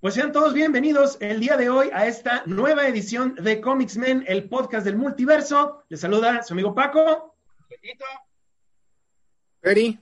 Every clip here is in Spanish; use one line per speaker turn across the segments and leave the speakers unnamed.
Pues sean todos bienvenidos el día de hoy a esta nueva edición de Comics Men, el podcast del multiverso. Les saluda su amigo Paco.
Peri.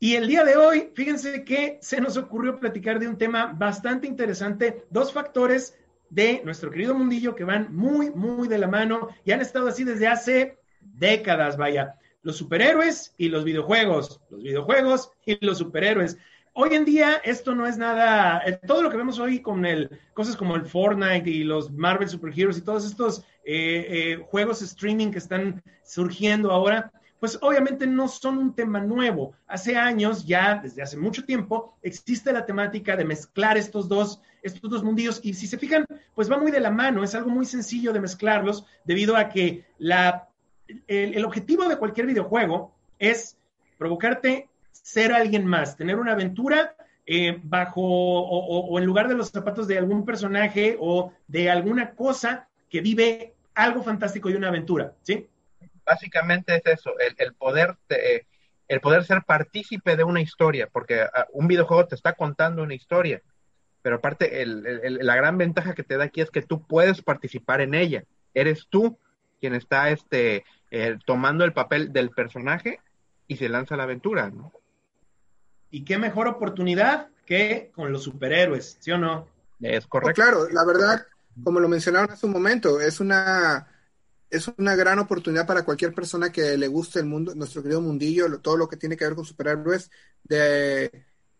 Y el día de hoy, fíjense que se nos ocurrió platicar de un tema bastante interesante, dos factores de nuestro querido mundillo que van muy, muy de la mano y han estado así desde hace décadas, vaya. Los superhéroes y los videojuegos, los videojuegos y los superhéroes hoy en día esto no es nada, eh, todo lo que vemos hoy con el, cosas como el Fortnite y los Marvel Super Heroes y todos estos eh, eh, juegos streaming que están surgiendo ahora, pues obviamente no son un tema nuevo. Hace años, ya desde hace mucho tiempo, existe la temática de mezclar estos dos, estos dos mundillos y si se fijan, pues va muy de la mano, es algo muy sencillo de mezclarlos debido a que la, el objetivo de cualquier videojuego es provocarte ser alguien más, tener una aventura eh, bajo o, en lugar de los zapatos de algún personaje o de alguna cosa que vive algo fantástico y una aventura, ¿sí?
Básicamente es eso, el, poder el poder ser partícipe de una historia, porque ah, un videojuego te está contando una historia, pero aparte la gran ventaja que te da aquí es que tú puedes participar en ella, eres tú quien está este, eh, tomando el papel del personaje y se lanza la aventura, ¿no?
Y qué mejor oportunidad que con los superhéroes, ¿sí o no?
Es correcto.
claro, la verdad, como lo mencionaron hace un momento, es una es una gran oportunidad para cualquier persona que le guste el mundo, nuestro querido mundillo, todo lo que tiene que ver con superhéroes, de,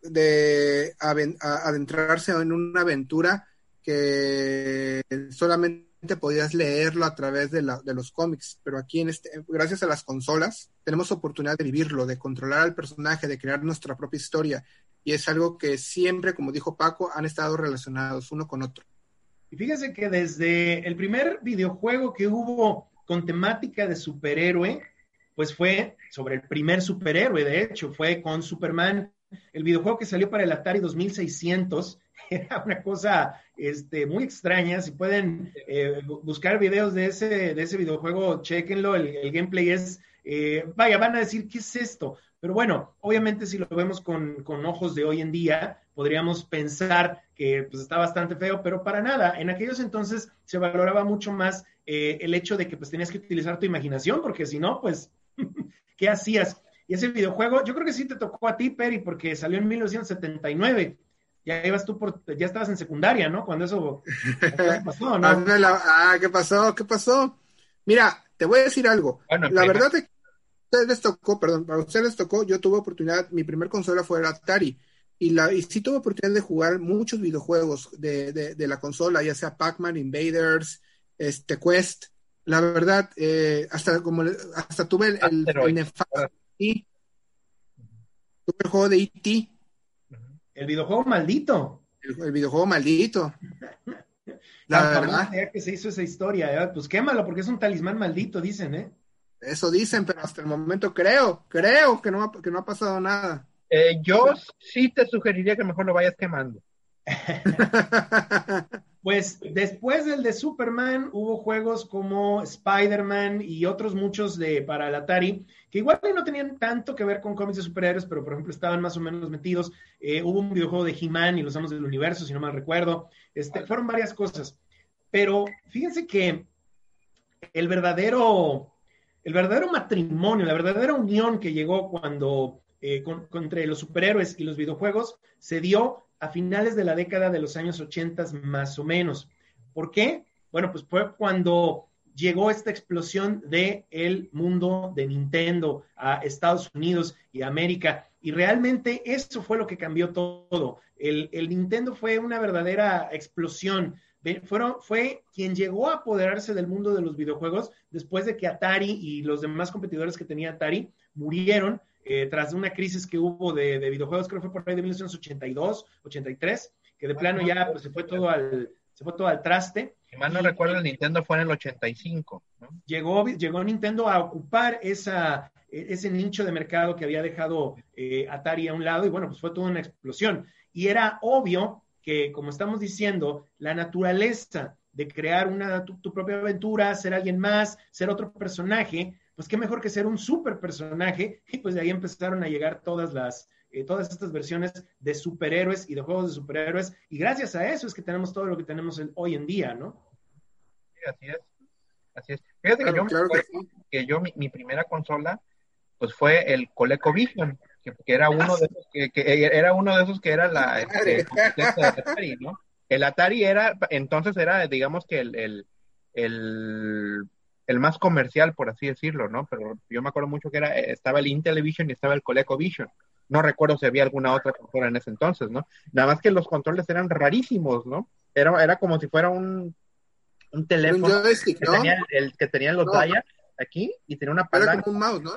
de adentrarse en una aventura que solamente podías leerlo a través de, la, de los cómics, pero aquí en este, gracias a las consolas tenemos oportunidad de vivirlo, de controlar al personaje, de crear nuestra propia historia y es algo que siempre, como dijo Paco, han estado relacionados uno con otro.
Y fíjese que desde el primer videojuego que hubo con temática de superhéroe, pues fue sobre el primer superhéroe, de hecho, fue con Superman, el videojuego que salió para el Atari 2600, era una cosa este, muy extraña. Si pueden eh, buscar videos de ese, de ese videojuego, chequenlo. El, gameplay es, eh, vaya, van a decir, ¿qué es esto? Pero bueno, obviamente si lo vemos con, con ojos de hoy en día, podríamos pensar que pues, está bastante feo, pero para nada. En aquellos entonces se valoraba mucho más eh, el hecho de que pues tenías que utilizar tu imaginación, porque si no, pues, ¿qué hacías? Y ese videojuego, yo creo que sí te tocó a ti, Peri, porque salió en 1979 ya ibas tú por, ya estabas en secundaria, ¿no? Cuando eso
pasó, ¿no? ah, ¿qué pasó? ¿Qué pasó? Mira, te voy a decir algo. la verdad es que a ustedes les tocó, perdón, a ustedes les tocó, yo tuve oportunidad, mi primer consola fue el Atari. Y, la, y sí tuve oportunidad de jugar muchos videojuegos de, de, la consola, ya sea Pac-Man, Invaders, este Quest. La verdad, eh, hasta como hasta tuve el, el, el, tuve el juego de E.T.
El videojuego maldito.
El, videojuego maldito.
La, verdad. Ya que se hizo esa historia, ¿eh? pues quémalo porque es un talismán maldito, dicen, ¿eh?
Eso dicen, pero hasta el momento creo, creo que no, ha, que no ha pasado nada.
Eh, yo sí te sugeriría que mejor lo vayas quemando.
Pues después del de Superman hubo juegos como Spider-Man y otros muchos de para el Atari que igual no tenían tanto que ver con cómics de superhéroes, pero por ejemplo estaban más o menos metidos. Eh, hubo un videojuego de He-Man y los Amos del Universo, si no mal recuerdo. Este, fueron varias cosas. Pero fíjense que el verdadero, el verdadero matrimonio, la verdadera unión que llegó cuando eh, entre los superhéroes y los videojuegos se dio a finales de la década de los años 80 más o menos. ¿Por qué? Bueno, pues fue cuando llegó esta explosión del el mundo de Nintendo a Estados Unidos y América. Y realmente eso fue lo que cambió todo. El, Nintendo fue una verdadera explosión. Fueron, fue quien llegó a apoderarse del mundo de los videojuegos después de que Atari y los demás competidores que tenía Atari murieron eh, tras una crisis que hubo de, videojuegos, creo que fue por ahí de 1982, 83, que de plano ya pues, se fue todo al, se fue todo al traste.
Si mal no recuerdo, el Nintendo fue en el 85. ¿no?
Llegó, llegó Nintendo a ocupar esa, e, ese nicho de mercado que había dejado eh, Atari a un lado y bueno, pues fue toda una explosión. Y era obvio que, como estamos diciendo, la naturaleza de crear una, tu, propia aventura, ser alguien más, ser otro personaje, pues qué mejor que ser un super personaje. Y pues de ahí empezaron a llegar todas las, eh, todas estas versiones de superhéroes y de juegos de superhéroes. Y gracias a eso es que tenemos todo lo que tenemos hoy en día, ¿no?
Sí, así es. Así es. Fíjate que yo, que, yo mi, primera consola, pues fue el ColecoVision, que, que era uno de esos que, que, era uno de esos que era la este, Atari, ¿no? El Atari era, entonces era, digamos que el, el, el, el, más comercial, por así decirlo, ¿no? Pero yo me acuerdo mucho que era, estaba el Intellivision y estaba el ColecoVision. No recuerdo si había alguna otra consola en ese entonces, ¿no? Nada más que los controles eran rarísimos, ¿no? Era, era como si fuera un, un teléfono que, tenía el, que tenía los aquí y tenía una
palanca. Era como un mouse, ¿no?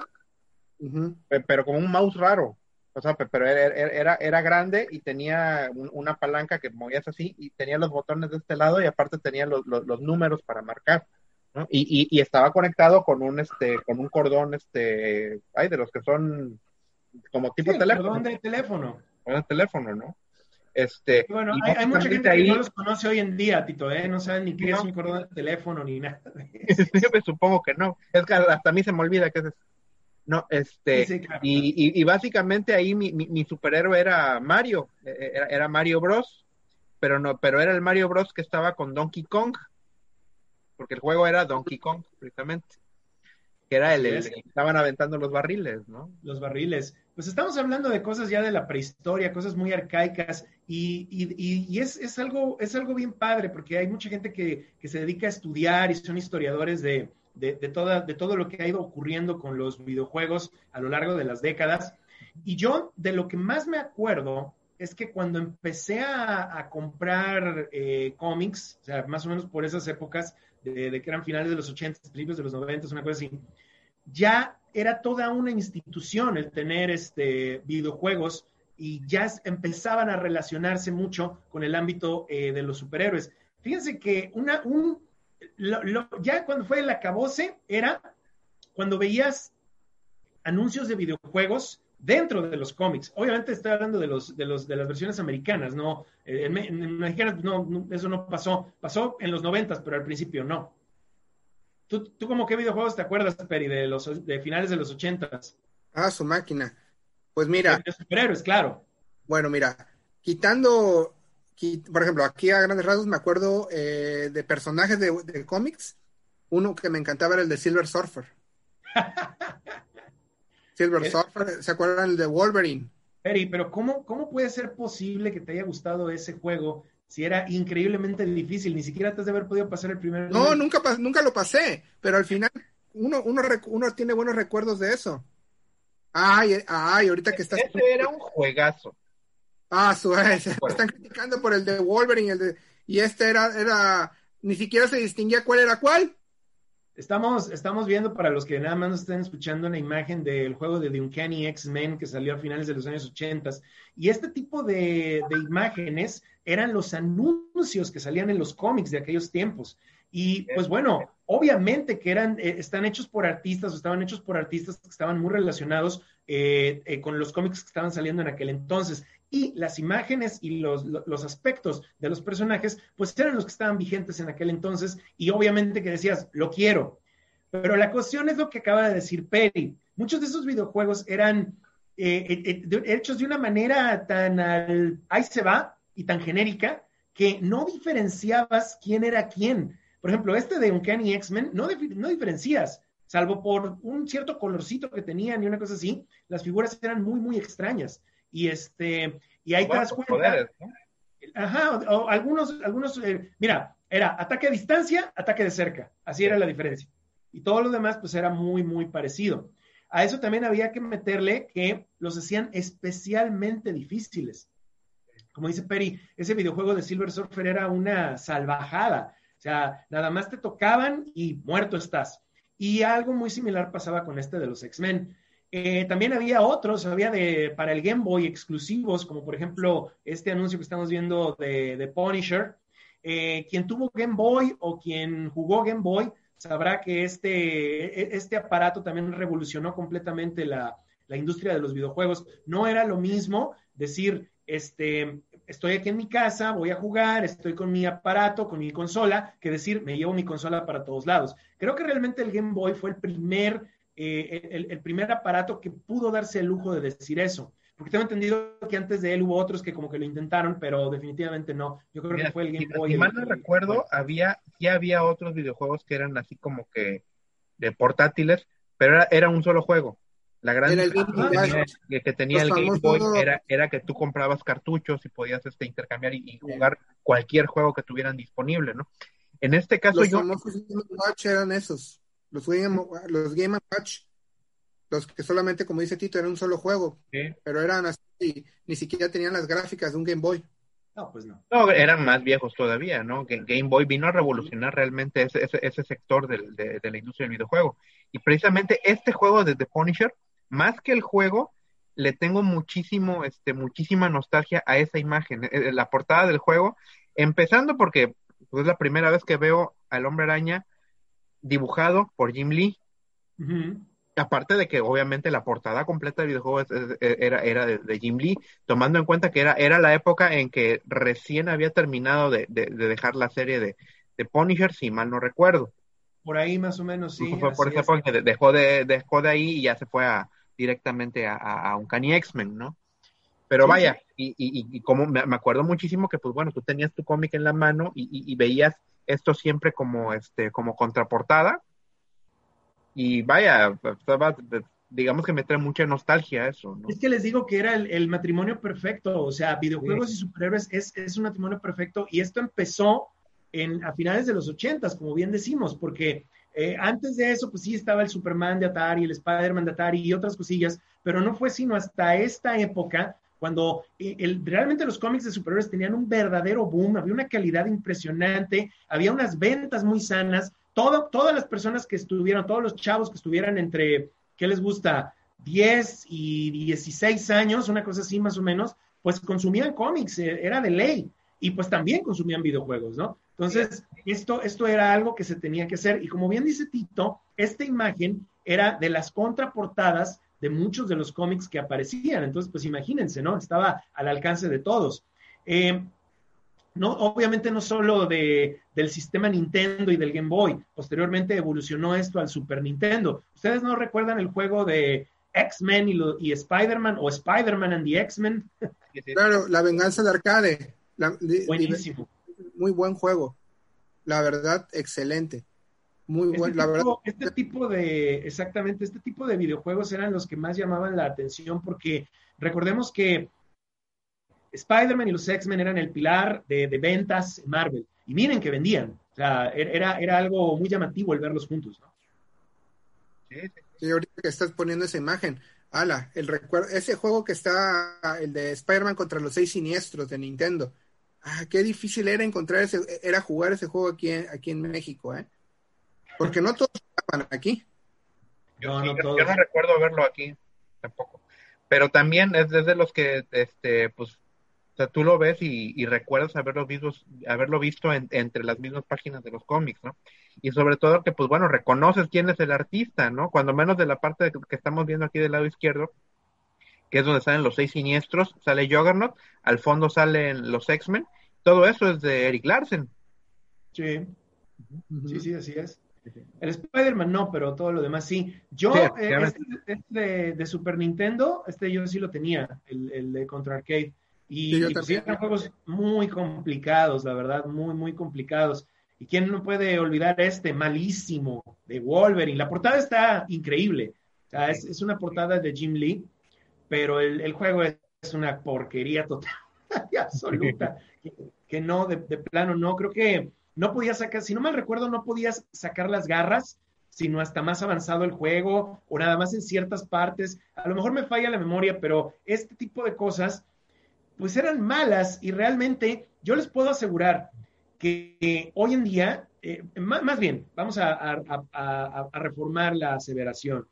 Pero como un mouse raro. O sea, pero era, era, grande y tenía una palanca que movías así y tenía los botones de este lado y aparte tenía los, los, números para marcar. ¿No? Y, y, y, estaba conectado con un este con un cordón este ay de los que son como tipo teléfono.
Cordón de teléfono.
Cordón de teléfono, ¿no? Este,
bueno, hay, mucha gente que no los conoce hoy en día, Tito, ¿eh? No saben ni qué es un cordón de teléfono ni nada.
Yo me supongo que no. Es que hasta a mí se me olvida que es No, este, y, y, básicamente ahí mi, mi, superhéroe era Mario, e, e, era, era, Mario Bros, pero no, pero era el Mario Bros que estaba con Donkey Kong, porque el juego era Donkey Kong, precisamente que era el, el, que estaban aventando los barriles, ¿no?
Los barriles. Pues estamos hablando de cosas ya de la prehistoria, cosas muy arcaicas, y, y, y es, es, algo, es algo bien padre, porque hay mucha gente que, que se dedica a estudiar y son historiadores de, de, de, toda, de todo lo que ha ido ocurriendo con los videojuegos a lo largo de las décadas. Y yo, de lo que más me acuerdo, es que cuando empecé a, a comprar eh, cómics, o sea, más o menos por esas épocas, de, que eran finales de los 80, principios de los 90, una cosa así, ya era toda una institución el tener este, videojuegos y ya empezaban a relacionarse mucho con el ámbito eh, de los superhéroes. Fíjense que una, un, ya cuando fue el acabose era cuando veías anuncios de videojuegos dentro de los cómics. Obviamente estoy hablando de los de los de las versiones americanas, no eh, en, mexicanas no, eso no pasó, pasó en los noventas, pero al principio no. ¿Tú, tú como qué videojuegos te acuerdas, Peri, de los de finales de los ochentas?
Ah, su máquina. Pues mira.
De superhéroes, claro.
Bueno, mira, quitando, por ejemplo, aquí a grandes rasgos me acuerdo eh, de personajes de, de cómics. Uno que me encantaba era el de Silver Surfer. Silver eh, Surfer, ¿se acuerdan el de Wolverine?
Peri, pero ¿cómo, ¿cómo puede ser posible que te haya gustado ese juego si era increíblemente difícil? Ni siquiera te has de haber podido pasar el primer
No, nunca, nunca lo pasé, pero al final uno, uno, uno tiene buenos recuerdos de eso. Ay, ay, ahorita que estás...
Ese era un juegazo.
Ah, su están criticando por el de Wolverine, el de, y este era, era, ni siquiera se distinguía cuál era cuál.
Estamos, estamos viendo para los que nada más nos estén escuchando una imagen del juego de The Uncanny X-Men que salió a finales de los años 80 y este tipo de, imágenes eran los anuncios que salían en los cómics de aquellos tiempos. Y pues bueno, obviamente que eran, eh, están hechos por artistas o estaban hechos por artistas que estaban muy relacionados eh, eh, con los cómics que estaban saliendo en aquel entonces y las imágenes y los, los, aspectos de los personajes, pues eran los que estaban vigentes en aquel entonces y obviamente que decías, lo quiero. Pero la cuestión es lo que acaba de decir Perry. Muchos de esos videojuegos eran eh, eh, eh, hechos de una manera tan al, ahí se va y tan genérica que no diferenciabas quién era quién. Por ejemplo, este de Uncanny X-Men no, no diferencias, salvo por un cierto colorcito que tenían y una cosa así, las figuras eran muy, muy extrañas. Y este, y ahí te das cuenta. Ajá, o, algunos, algunos, eh, mira, era ataque a distancia, ataque de cerca. Así era la diferencia. Y todo lo demás, pues era muy, muy parecido. A eso también había que meterle que los hacían especialmente difíciles. Como dice Perry, ese videojuego de Silver Surfer era una salvajada. O sea, nada más te tocaban y muerto estás. Y algo muy similar pasaba con este de los X-Men. Eh, también había otros, había de, para el Game Boy exclusivos, como por ejemplo este anuncio que estamos viendo de, de Punisher. Eh, quien tuvo Game Boy o quien jugó Game Boy sabrá que este, e, este aparato también revolucionó completamente la, la industria de los videojuegos. No era lo mismo decir, este, estoy aquí en mi casa, voy a jugar, estoy con mi aparato, con mi consola, que decir, me llevo mi consola para todos lados. Creo que realmente el Game Boy fue el primer, eh, el, primer aparato que pudo darse el lujo de decir eso. Porque tengo entendido que antes de él hubo otros que como que lo intentaron, pero definitivamente no. Yo creo que fue el Game Boy.
Si mal no recuerdo, había, ya había otros videojuegos que eran así como que de portátiles, pero era, era un solo juego. La gran que, que tenía el Game Boy era, era que tú comprabas cartuchos y podías este, intercambiar y, jugar cualquier juego que tuvieran disponible, ¿no? En este caso
los
yo...
Game Watch eran esos, los Game, los Game Watch, los que solamente, como dice Tito, era un solo juego, pero eran así, ni siquiera tenían las gráficas de un Game Boy.
No, pues no.
No, eran más viejos todavía, ¿no? Game Boy vino a revolucionar realmente ese, ese, ese sector de, de, la industria del videojuego. Y precisamente este juego de The Punisher más que el juego, le tengo muchísimo, este, muchísima nostalgia a esa imagen, eh, eh, la portada del juego, empezando porque pues, es la primera vez que veo al hombre araña dibujado por Jim Lee. Aparte de que obviamente la portada completa del videojuego era, era de, Jim Lee, tomando en cuenta que era, era la época en que recién había terminado de, dejar la serie de, de Punisher, si mal no recuerdo.
Por ahí más o menos, sí.
Fue por esa época que dejó de, dejó de ahí y ya se fue a, directamente a, un Cani X-Men, ¿no? Pero vaya, Y, y, como me, acuerdo muchísimo que, pues bueno, tú tenías tu cómic en la mano y, veías esto siempre como, este, como contraportada. Y vaya, digamos que me trae mucha nostalgia eso, ¿no?
Es que les digo que era el, matrimonio perfecto, o sea, videojuegos y superhéroes es, es un matrimonio perfecto y esto empezó en, a finales de los ochentas, como bien decimos, porque eh, antes de eso, pues sí estaba el Superman de Atari, el Spider-Man de Atari y otras cosillas, pero no fue sino hasta esta época cuando eh, el, realmente los cómics de superhéroes tenían un verdadero boom, había una calidad impresionante, había unas ventas muy sanas, todo, todas las personas que estuvieron, todos los chavos que estuvieran entre, ¿qué les gusta? 10 y 16 años, una cosa así más o menos, pues consumían cómics, eh, era de ley, y pues también consumían videojuegos, ¿no? Entonces, esto, esto era algo que se tenía que hacer. Y como bien dice Tito, esta imagen era de las contraportadas de muchos de los cómics que aparecían. Entonces, pues imagínense, ¿no? Estaba al alcance de todos. Eh, no, obviamente no solo de, del sistema Nintendo y del Game Boy, posteriormente evolucionó esto al Super Nintendo. ¿Ustedes no recuerdan el juego de X-Men y, y Spider-Man o Spider-Man and the X-Men?
Claro, la venganza de arcade.
Buenísimo
muy buen juego. La verdad, excelente. Muy este la verdad.
Este tipo de, exactamente, este tipo de videojuegos eran los que más llamaban la atención porque recordemos que Spider-Man y los X-Men eran el pilar de, ventas en Marvel. Y miren que vendían. O sea, er, era, era algo muy llamativo el verlos juntos, ¿no?
Sí, ahorita que estás poniendo esa imagen. Ala, el recuerdo, ese juego que está, el de Spider-Man contra los seis siniestros de Nintendo ah, qué difícil era encontrar ese, era jugar ese juego aquí, aquí en México, ¿eh? Porque no todos estaban aquí.
Yo no, yo, no recuerdo verlo aquí tampoco. Pero también es desde los que, este, pues, o sea, tú lo ves y, recuerdas haberlo visto, haberlo visto entre las mismas páginas de los cómics, ¿no? Y sobre todo que, pues bueno, reconoces quién es el artista, ¿no? Cuando menos de la parte que estamos viendo aquí del lado izquierdo, que es donde salen los seis siniestros, sale Juggernaut, al fondo salen los X-Men, todo eso es de Eric Larsen.
Sí, sí, sí, así es. El Spider-Man no, pero todo lo demás sí. Yo, eh, este, este de, Super Nintendo, este yo sí lo tenía, el, de Contra Arcade. Y, sí, eran juegos muy complicados, la verdad, muy, muy complicados. ¿Y quién no puede olvidar este malísimo de Wolverine? La portada está increíble. O sea, es, una portada de Jim Lee, pero el, juego es, una porquería total y absoluta que no, de, plano no. Creo que no podías sacar, si no mal recuerdo, no podías sacar las garras, sino hasta más avanzado el juego o nada más en ciertas partes. A lo mejor me falla la memoria, pero este tipo de cosas, pues eran malas y realmente yo les puedo asegurar que hoy en día, eh, más, bien, vamos a, reformar la aseveración.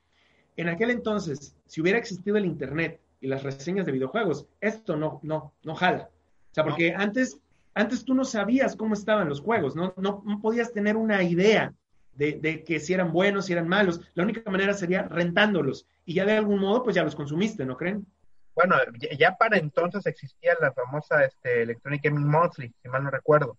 en aquel entonces, si hubiera existido el Internet y las reseñas de videojuegos, esto no, no, no jala. O sea, porque antes, antes tú no sabías cómo estaban los juegos, no, no, podías tener una idea de, de, que si eran buenos, si eran malos. La única manera sería rentándolos. Y ya de algún modo, pues ya los consumiste, ¿no creen?
Bueno, ya para entonces existía la famosa este, Electronic Gaming Monthly, si mal no recuerdo.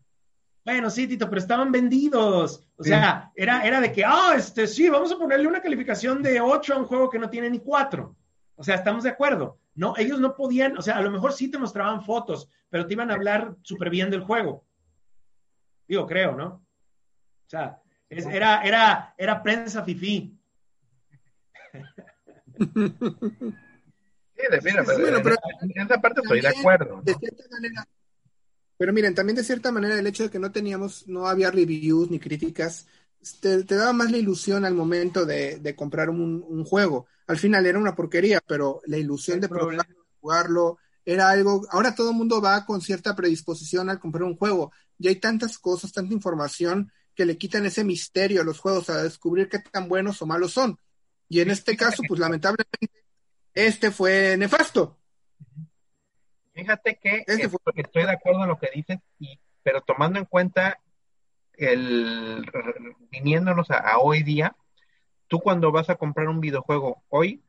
Bueno, sí, Tito, pero estaban vendidos. O sea, era, era de que, ah, este, sí, vamos a ponerle una calificación de 8 a un juego que no tiene ni 4. O sea, estamos de acuerdo. No, ellos no podían, o sea, a lo mejor sí te mostraban fotos, pero te iban a hablar súper bien del juego. Digo, creo, ¿no? O sea, era, era, era prensa fifí.
Sí, de, mira, pero, en esa parte estoy de acuerdo. De cierta
manera, pero miren, también de cierta manera el hecho de que no teníamos, no había reviews ni críticas, te, daba más la ilusión al momento de, comprar un, juego. Al final era una porquería, pero la ilusión de jugarlo era algo. Ahora todo el mundo va con cierta predisposición al comprar un juego. Y hay tantas cosas, tanta información que le quitan ese misterio a los juegos, a descubrir qué tan buenos o malos son. Y en este caso, pues lamentablemente, este fue nefasto.
Fíjate que estoy de acuerdo en lo que dices, y, pero tomando en cuenta el viniéndonos a, hoy día, tú cuando vas a comprar un videojuego hoy,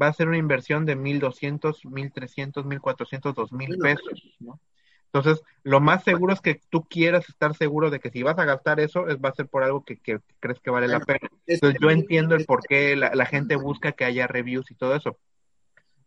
va a ser una inversión de 1.200, 1.300, 1.400, 2.000 pesos, ¿no? Entonces, lo más seguro es que tú quieras estar seguro de que si vas a gastar eso, es, va a ser por algo que, crees que vale la pena. Entonces, yo entiendo el por qué la, gente busca que haya reviews y todo eso.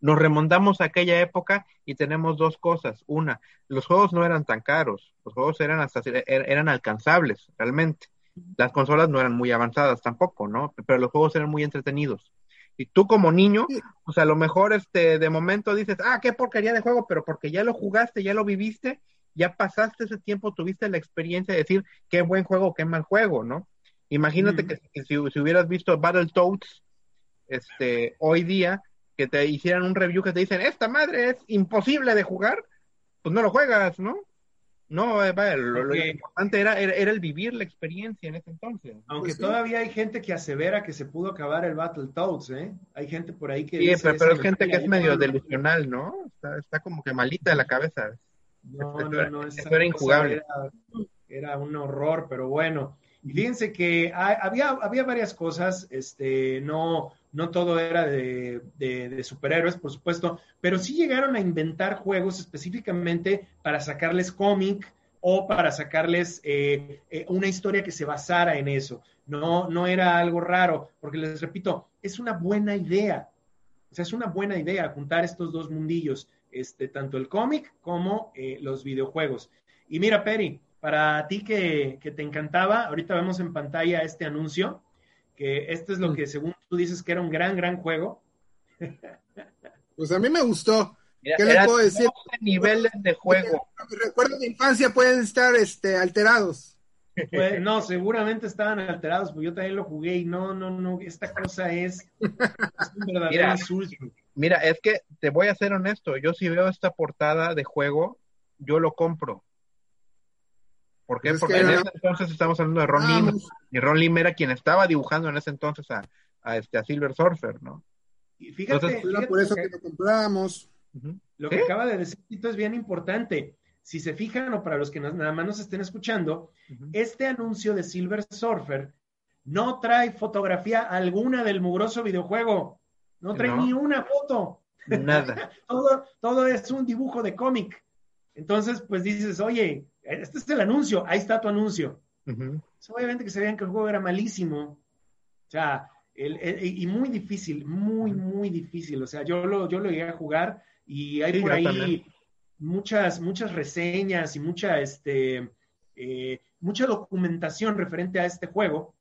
Nos remontamos a aquella época y tenemos dos cosas. Una, los juegos no eran tan caros, los juegos eran hasta er, eran alcanzables realmente. Las consolas no eran muy avanzadas tampoco, ¿no? Pero los juegos eran muy entretenidos. Y tú como niño, o sea, a lo mejor este de momento dices, "Ah, qué porquería de juego", pero porque ya lo jugaste, ya lo viviste, ya pasaste ese tiempo, tuviste la experiencia de decir, "Qué buen juego, qué mal juego", ¿no? Imagínate que, si, si, hubieras visto Battletoads este hoy día que te hicieran un review que te dicen, esta madre es imposible de jugar, pues no lo juegas, ¿no? No, eh, lo, importante era, era, el vivir la experiencia en ese entonces.
Aunque pues todavía hay gente que asevera que se pudo acabar el Battletoads, ¿eh? Hay gente por ahí que...
Sí, pero, es gente que es medio delusional, ¿no? Está, como que malita de la cabeza.
No, no, no. era injugable. Era, un horror, pero bueno. Y fíjense que había, había varias cosas, este, no, no todo era de, superhéroes, por supuesto, pero sí llegaron a inventar juegos específicamente para sacarles cómic o para sacarles eh, eh, una historia que se basara en eso. No, no era algo raro, porque les repito, es una buena idea. O sea, es una buena idea juntar estos dos mundillos, este, tanto el cómic como eh, los videojuegos. Y mira, Peri, para ti que, que te encantaba, ahorita vemos en pantalla este anuncio que esto es lo que según tú dices que era un gran, gran juego.
Pues a mí me gustó. ¿Qué le puedo decir?
niveles de juego.
Mis recuerdos de infancia pueden estar este, alterados.
Pues, no, seguramente estaban alterados, porque yo también lo jugué y no, no, no, esta cosa es, un verdadero
mira, insulto. Mira, es que te voy a ser honesto, yo si veo esta portada de juego, yo lo compro. ¿Por qué? Pues Porque en ese entonces estamos hablando de Ron ah, Lim, y Ron Lim era quien estaba dibujando en ese entonces a, a este, a Silver Surfer, ¿no?
Y fíjate,
por eso que, lo compramos.
Lo que acaba de decir Tito es bien importante. Si se fijan, o para los que nada más nos estén escuchando, este anuncio de Silver Surfer no trae fotografía alguna del mugroso videojuego. No trae ni una foto.
Nada.
todo, todo es un dibujo de cómic. Entonces, pues dices, oye, este es el anuncio, ahí está tu anuncio. obviamente que sabían que el juego era malísimo. O sea, y muy difícil, muy, muy difícil. O sea, yo lo, yo lo llegué a jugar y hay por ahí muchas, muchas reseñas y mucha, este, eh, mucha documentación referente a este juego.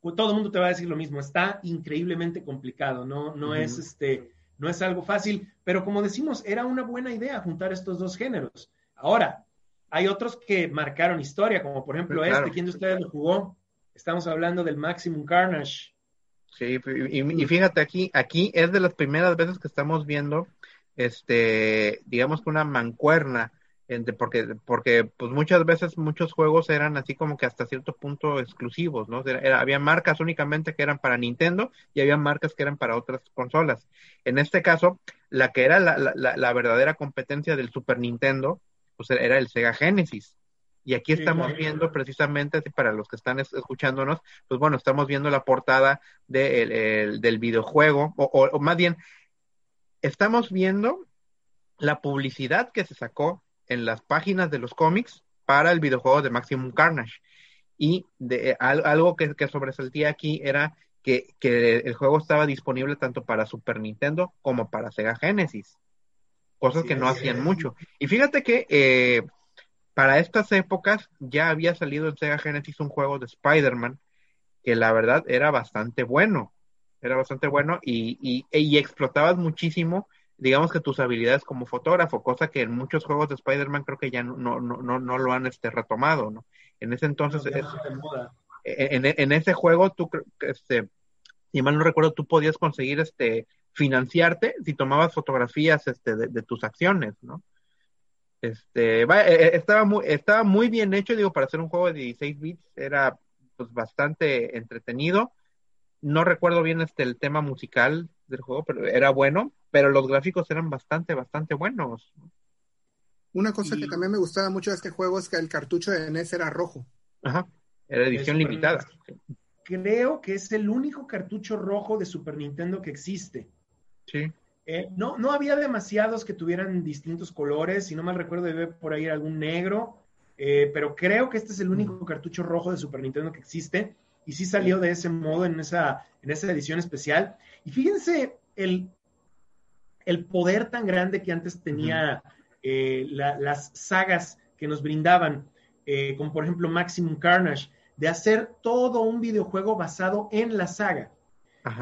Todo el mundo te va a decir lo mismo, está increíblemente complicado, no, no es este, no es algo fácil, pero como decimos, era una buena idea juntar estos dos géneros. Ahora, hay otros que marcaron historia, como por ejemplo este. ¿Quién de ustedes lo jugó? Estamos hablando del Maximum Carnage.
Sí, y, fíjate aquí, aquí es de las primeras veces que estamos viendo, este, digamos que una mancuerna porque, porque pues muchas veces muchos juegos eran así como que hasta cierto punto exclusivos, ¿no? había marcas únicamente que eran para Nintendo y había marcas que eran para otras consolas. En este caso, la que era la, la, la verdadera competencia del Super Nintendo, pues era el Sega Genesis. Y aquí estamos viendo precisamente, para los que están escuchándonos, pues bueno, estamos viendo la portada del videojuego, o, o más bien, estamos viendo la publicidad que se sacó en las páginas de los cómics para el videojuego de Maximum Carnage. Y de, algo que, que, sobresaltía aquí era que, el juego estaba disponible tanto para Super Nintendo como para Sega Genesis, cosas que no hacían mucho. Y fíjate que eh, para estas épocas ya había salido en Sega Genesis un juego de Spider-Man que la verdad era bastante bueno, era bastante bueno y, y, y explotabas muchísimo digamos que tus habilidades como fotógrafo, cosa que en muchos juegos de Spider-Man creo que ya no, no, no, no lo han este, retomado, ¿no? En ese entonces, e, en, en, ese juego, tú, este, si mal no recuerdo, tú podías conseguir este, financiarte si tomabas fotografías este, de, tus acciones, ¿no? Este, va, e, e, estaba, muy, estaba muy bien hecho, digo, para hacer un juego de 16 bits, era pues bastante entretenido. No recuerdo bien este, el tema musical del juego, pero era bueno pero los gráficos eran bastante, bastante buenos.
Una cosa que también me gustaba mucho de este juego es que el cartucho de NES era rojo.
Ajá, era edición limitada.
Creo que es el único cartucho rojo de Super Nintendo que existe.
Sí.
Eh, no, no había demasiados que tuvieran distintos colores, si no mal recuerdo debe por ahí algún negro, eh, pero creo que este es el único cartucho rojo de Super Nintendo que existe y sí salió de ese modo en esa, en esa edición especial. Y fíjense el, el poder tan grande que antes tenía eh, las sagas que nos brindaban, como por ejemplo Maximum Carnage, de hacer todo un videojuego basado en la saga.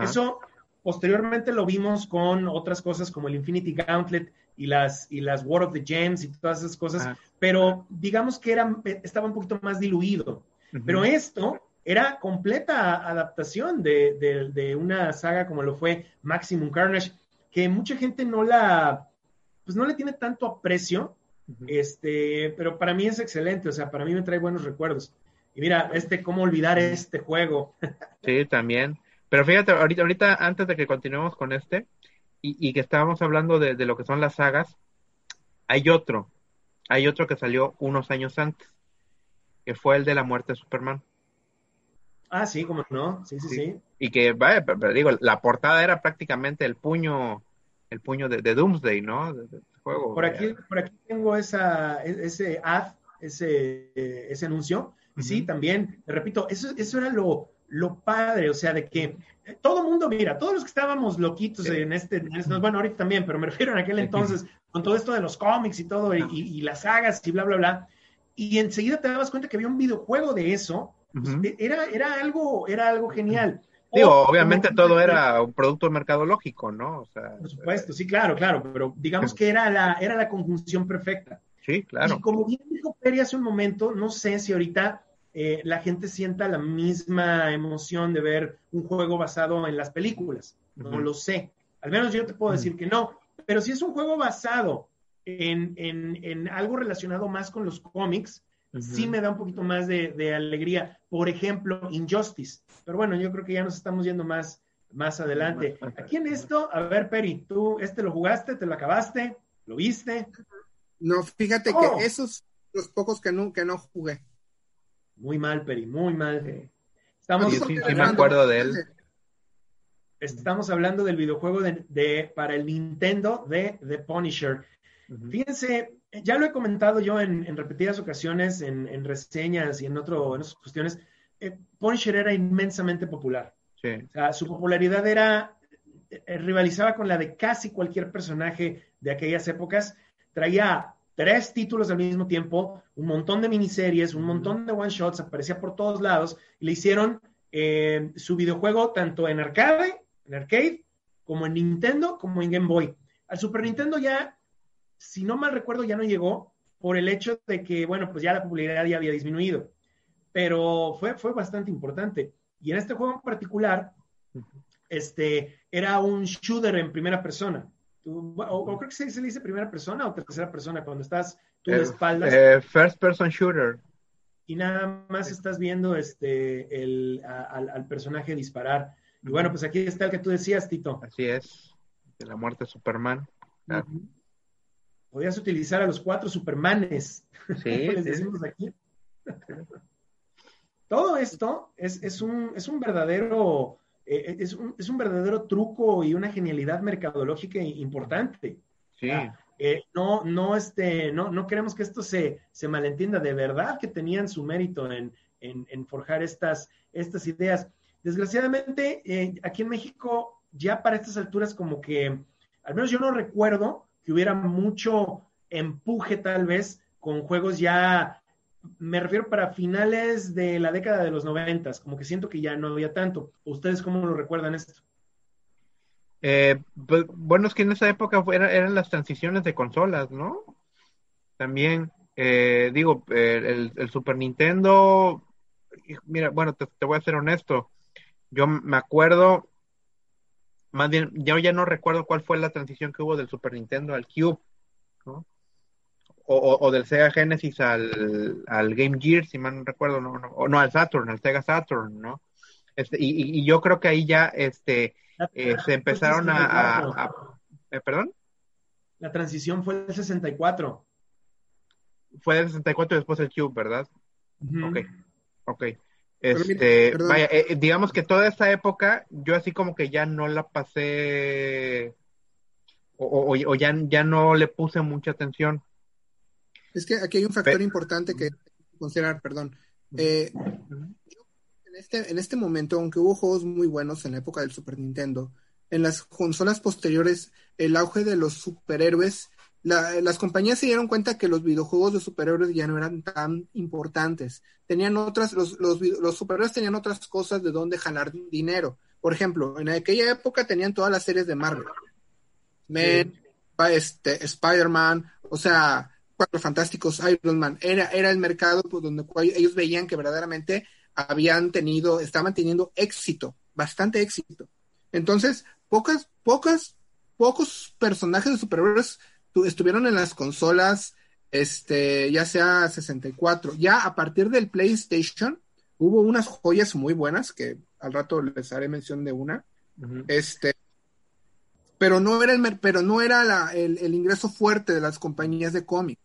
Eso posteriormente lo vimos con otras cosas como el Infinity Gauntlet y las, y las War of the Gems y todas esas cosas, pero digamos que era, estaba un poquito más diluido. Pero esto era completa adaptación de, de, una saga como lo fue Maximum Carnage que mucha gente no la, pues no le tiene tanto aprecio, este, pero para mí es excelente, o sea, para mí me trae buenos recuerdos. Y mira, este, cómo olvidar este juego.
sí, también. Pero fíjate, ahorita, ahorita antes de que continuemos con este, y, que estábamos hablando de, lo que son las sagas, hay otro, hay otro que salió unos años antes, que fue el de la muerte de Superman.
Ah, sí, como no, sí, sí, sí.
Y que, vaya, pero, digo, la portada era prácticamente el puño el puño de, Doomsday, ¿no?
juego. Por aquí, por aquí tengo esa, e, ese ad, ese, ese anuncio. Sí, también, repito, eso, eso era lo, lo padre, o sea, de que todo mundo, mira, todos los que estábamos loquitos en, este, bueno, ahorita también, pero me refiero en aquel entonces, con todo esto de los cómics y todo, y, las sagas y bla, bla, bla, y enseguida te dabas cuenta que había un videojuego de eso, pues, era, era, algo, era algo genial.
Digo, obviamente todo era un producto mercadológico, ¿no? O sea,
por supuesto, sí, claro, claro, pero digamos que era la, era la conjunción perfecta.
Sí, claro.
Y como bien dijo Peri hace un momento, no sé si ahorita eh, la gente sienta la misma emoción de ver un juego basado en las películas. No lo sé. Al menos yo te puedo decir que no. Pero si es un juego basado en, en, en algo relacionado más con los cómics, sí me da un poquito más de, alegría. Por ejemplo, Injustice. Pero bueno, yo creo que ya nos estamos yendo más, más adelante. Aquí en esto, a ver, Peri, tú este lo jugaste, te lo acabaste, lo viste.
No, fíjate que oh. esos los pocos que no, que no jugué.
Muy mal, Peri, muy mal.
Estamos sí, me acuerdo de él.
Estamos hablando del videojuego de, para el Nintendo de The Punisher. Fíjense, ya lo he comentado yo en, repetidas ocasiones, en, reseñas y en, otro, en otras cuestiones. Eh, Punisher era inmensamente popular. su popularidad era, eh, rivalizaba con la de casi cualquier personaje de aquellas épocas. Traía tres títulos al mismo tiempo, un montón de miniseries, un montón de one shots, aparecía por todos lados. Y le hicieron eh, su videojuego tanto en arcade, en arcade, como en Nintendo, como en Game Boy. Al Super Nintendo ya si no mal recuerdo, ya no llegó por el hecho de que, bueno, pues ya la popularidad ya había disminuido. Pero fue, fue bastante importante. Y en este juego en particular, este, era un shooter en primera persona. O, creo que se, dice primera persona o tercera persona cuando estás tú de espaldas.
Eh, first person shooter.
Y nada más estás viendo este, el, al, personaje disparar. Y bueno, pues aquí está el que tú decías, Tito.
Así es, de la muerte de Superman.
Podías utilizar a los cuatro Supermanes. Sí, les decimos aquí. Todo esto es, es, un, es un verdadero eh, es, un, es, un, verdadero truco y una genialidad mercadológica importante.
Sí.
Eh, no, no, este, no, no queremos que esto se, se malentienda. De verdad que tenían su mérito en, en, forjar estas, estas ideas. Desgraciadamente, eh, aquí en México, ya para estas alturas, como que, al menos yo no recuerdo que hubiera mucho empuje tal vez con juegos ya me refiero para finales de la década de los noventas, como que siento que ya no había tanto. ¿Ustedes cómo lo recuerdan esto?
Eh, pues, bueno, es que en esa época eran, las transiciones de consolas, ¿no? También, eh, digo, el, Super Nintendo, mira, bueno, te, voy a ser honesto, yo me acuerdo, más bien, yo ya no recuerdo cuál fue la transición que hubo del Super Nintendo al Cube, ¿no? O, del Sega Genesis al, al, Game Gear, si mal no recuerdo, no, no, o no al Saturn, al Sega Saturn, ¿no? Este, y, y yo creo que ahí ya este, eh, se empezaron a... ¿eh, ¿Perdón?
La transición fue el 64.
Fue el 64 y después el Cube, ¿verdad? Ok, ok. Este, vaya, eh, digamos que toda esta época yo así como que ya no la pasé o, o, ya, ya no le puse mucha atención.
Es que aquí hay un factor importante que considerar, perdón. Eh, en, este, en este momento, aunque hubo juegos muy buenos en la época del Super Nintendo, en las consolas posteriores, el auge de los superhéroes, las compañías se dieron cuenta que los videojuegos de superhéroes ya no eran tan importantes. Tenían otras, los, los, los superhéroes tenían otras cosas de donde jalar dinero. Por ejemplo, en aquella época tenían todas las series de Marvel. Man, este, Spider-Man, o sea, Cuatro Fantásticos, Iron Man, era, era el mercado pues, donde ellos veían que verdaderamente habían tenido, estaban teniendo éxito, bastante éxito. Entonces, pocas, pocas, pocos personajes de superhéroes estuvieron en las consolas, este, ya sea 64. Ya a partir del PlayStation, hubo unas joyas muy buenas, que al rato les haré mención de una. Este, pero no era el pero no era la, el, el, ingreso fuerte de las compañías de cómics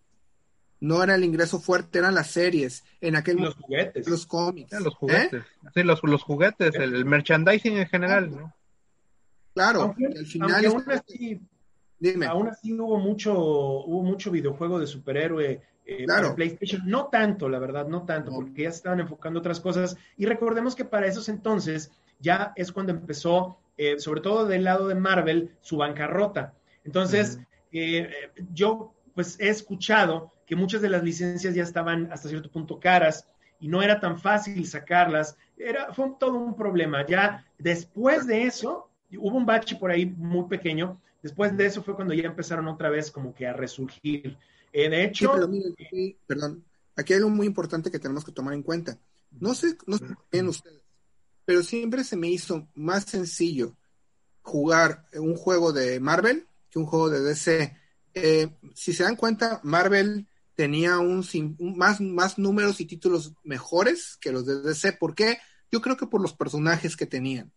no era el ingreso fuerte, eran las series. En aquel
los juguetes.
Los cómics.
los juguetes. Sí, los, los juguetes, el, merchandising en general, ¿no?
Claro, al final.
Aún, así, Dime. aún así hubo mucho, hubo mucho videojuego de superhéroe. Eh, para PlayStation, no tanto, la verdad, no tanto, porque ya se estaban enfocando otras cosas. Y recordemos que para esos entonces ya es cuando empezó, eh, sobre todo del lado de Marvel, su bancarrota. Entonces, eh, yo pues he escuchado que muchas de las licencias ya estaban hasta cierto punto caras y no era tan fácil sacarlas. Era, fue todo un problema. Ya después de eso, hubo un bache por ahí muy pequeño. Después de eso fue cuando ya empezaron otra vez como que a resurgir. Eh, de hecho...
perdón, aquí hay algo muy importante que tenemos que tomar en cuenta. No sé, no sé bien ustedes, pero siempre se me hizo más sencillo jugar un juego de Marvel que un juego de DC eh, si se dan cuenta, Marvel tenía un, más, más números y títulos mejores que los de DC. ¿Por qué? Yo creo que por los personajes que tenían.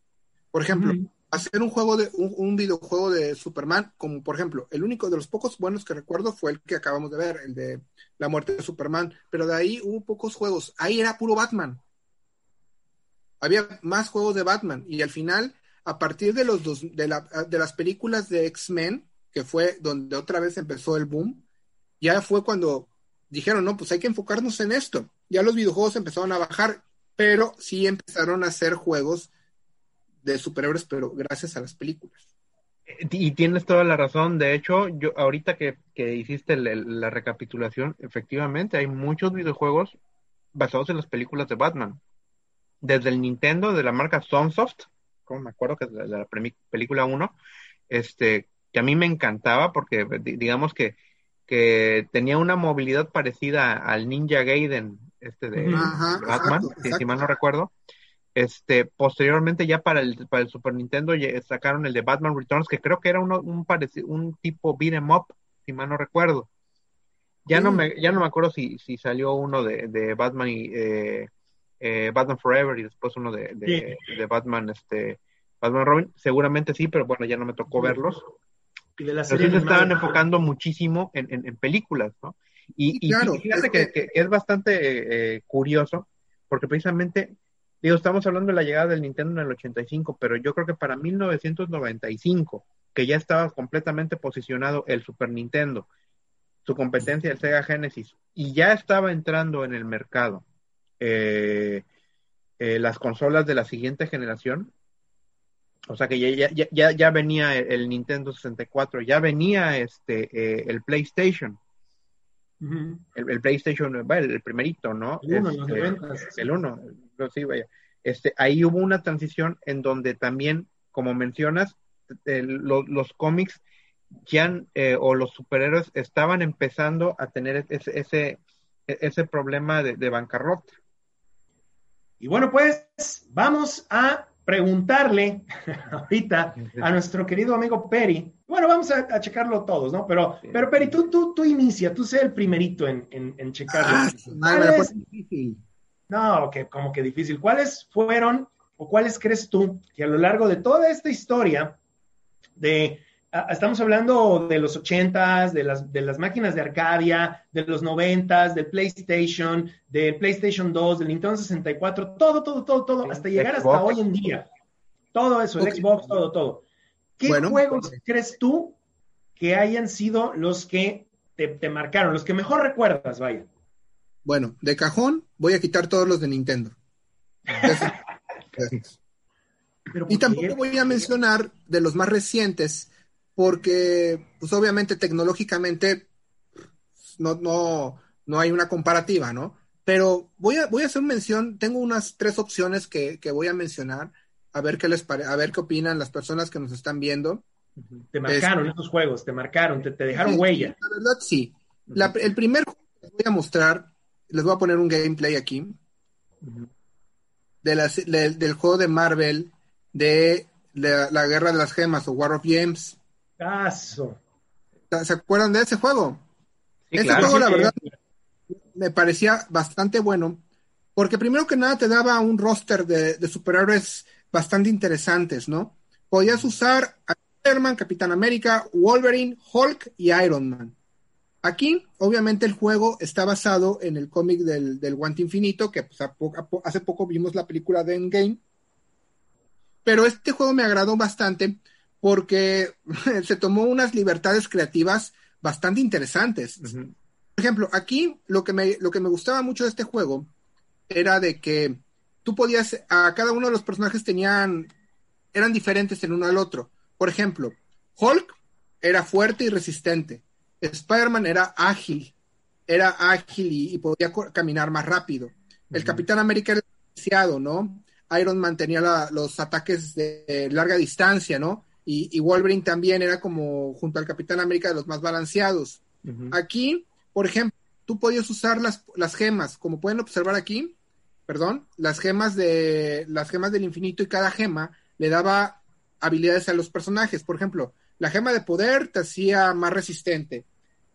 Por ejemplo, hacer un juego de un, videojuego de Superman, como por ejemplo, el único de los pocos buenos que recuerdo fue el que acabamos de ver, el de la muerte de Superman, pero de ahí hubo pocos juegos. Ahí era puro Batman. Había más juegos de Batman y al final, a partir de los dos, de, la, de las películas de X-Men, que fue donde otra vez empezó el boom, ya fue cuando dijeron, no, pues hay que enfocarnos en esto. Ya los videojuegos empezaron a bajar, pero sí empezaron a hacer juegos de superhéroes, pero gracias a las películas.
Y tienes toda la razón. De hecho, yo ahorita que, hiciste la recapitulación, efectivamente hay muchos videojuegos basados en las películas de Batman. Desde el Nintendo, de la marca Sunsoft, como me acuerdo que es de la película 1, este, que a mí me encantaba porque digamos que, que tenía una movilidad parecida al Ninja Gaiden, este de Batman, si mal no recuerdo. Este, posteriormente ya para el, para el Super Nintendo sacaron el de Batman Returns, que creo que era uno, un, un tipo beat em up, si mal no recuerdo. Ya no me, ya no me acuerdo si, si salió uno de, de Batman y eh, eh, Batman Forever y después uno de, de, de, Batman, este, Batman Robin. Seguramente sí, pero bueno, ya no me tocó verlos. Y de la serie se estaban enfocando muchísimo en, en, en, películas, ¿no? Y, y claro, fíjate es que, que, que, es bastante eh, curioso, porque precisamente, digo, estamos hablando de la llegada del Nintendo en el 85, pero yo creo que para 1995, que ya estaba completamente posicionado el Super Nintendo, su competencia el Sega Genesis, y ya estaba entrando en el mercado eh, eh, las consolas de la siguiente generación, o sea que ya, ya, ya, ya venía el, Nintendo 64, ya venía este eh, el PlayStation. Uh -huh. el, el, PlayStation, el, el, primerito, ¿no?
El uno,
este,
los
el uno, sí, vaya. Este, ahí hubo una transición en donde también, como mencionas, lo, los cómics ya, eh, o los superhéroes estaban empezando a tener ese, ese, ese problema de, de bancarrota.
Y bueno, pues vamos a preguntarle ahorita a nuestro querido amigo Peri. Bueno, vamos a, a checarlo todos, ¿no? Pero, sí. pero Peri, tú, tú, tú inicia, tú sé el primerito en, en, en checarlo.
Ah, madre, es? difícil.
No, que como que difícil. ¿Cuáles fueron o cuáles crees tú que a lo largo de toda esta historia de estamos hablando de los ochentas, de las, de las máquinas de Arcadia, de los noventas, del PlayStation, del PlayStation 2, del Nintendo 64, todo, todo, todo, todo, hasta llegar Xbox. hasta hoy en día. Todo eso, el okay. Xbox, todo, todo. ¿Qué bueno, juegos pues... crees tú que hayan sido los que te, te, marcaron, los que mejor recuerdas, vaya?
Bueno, de cajón voy a quitar todos los de Nintendo. y tampoco voy a mencionar de los más recientes, porque pues obviamente tecnológicamente no, no, no hay una comparativa, ¿no? Pero voy a, voy a hacer mención, tengo unas tres opciones que, que voy a mencionar, a ver qué les pare, a ver qué opinan las personas que nos están viendo.
Te marcaron es, estos juegos, te marcaron, te, te dejaron sí, huella.
La verdad sí. La, el primer juego que les voy a mostrar, les voy a poner un gameplay aquí, uh -huh. de la, de, del juego de Marvel de la, la, Guerra de las Gemas o War of Games.
Caso.
¿Se acuerdan de ese juego?
Sí,
ese
claro,
juego,
sí,
la verdad,
sí.
me parecía bastante bueno, porque primero que nada te daba un roster de, de superhéroes bastante interesantes, ¿no? Podías usar a Spider-Man, Capitán América, Wolverine, Hulk y Iron Man. Aquí, obviamente, el juego está basado en el cómic del, del Guante Infinito, que pues, a po a po hace poco vimos la película de Endgame. Pero este juego me agradó bastante porque se tomó unas libertades creativas bastante interesantes. Uh -huh. Por ejemplo, aquí lo que, me, lo que me gustaba mucho de este juego era de que tú podías, a cada uno de los personajes tenían, eran diferentes el uno al otro. Por ejemplo, Hulk era fuerte y resistente. Spider-Man era ágil, era ágil y, y podía caminar más rápido. Uh -huh. El Capitán América era balanceado, ¿no? Iron Man tenía la, los ataques de larga distancia, ¿no? Y, y, Wolverine también era como, junto al Capitán América, de los más balanceados. Uh -huh. Aquí, por ejemplo, tú podías usar las, las gemas, como pueden observar aquí, perdón, las gemas de las gemas del infinito y cada gema le daba habilidades a los personajes. Por ejemplo, la gema de poder te hacía más resistente,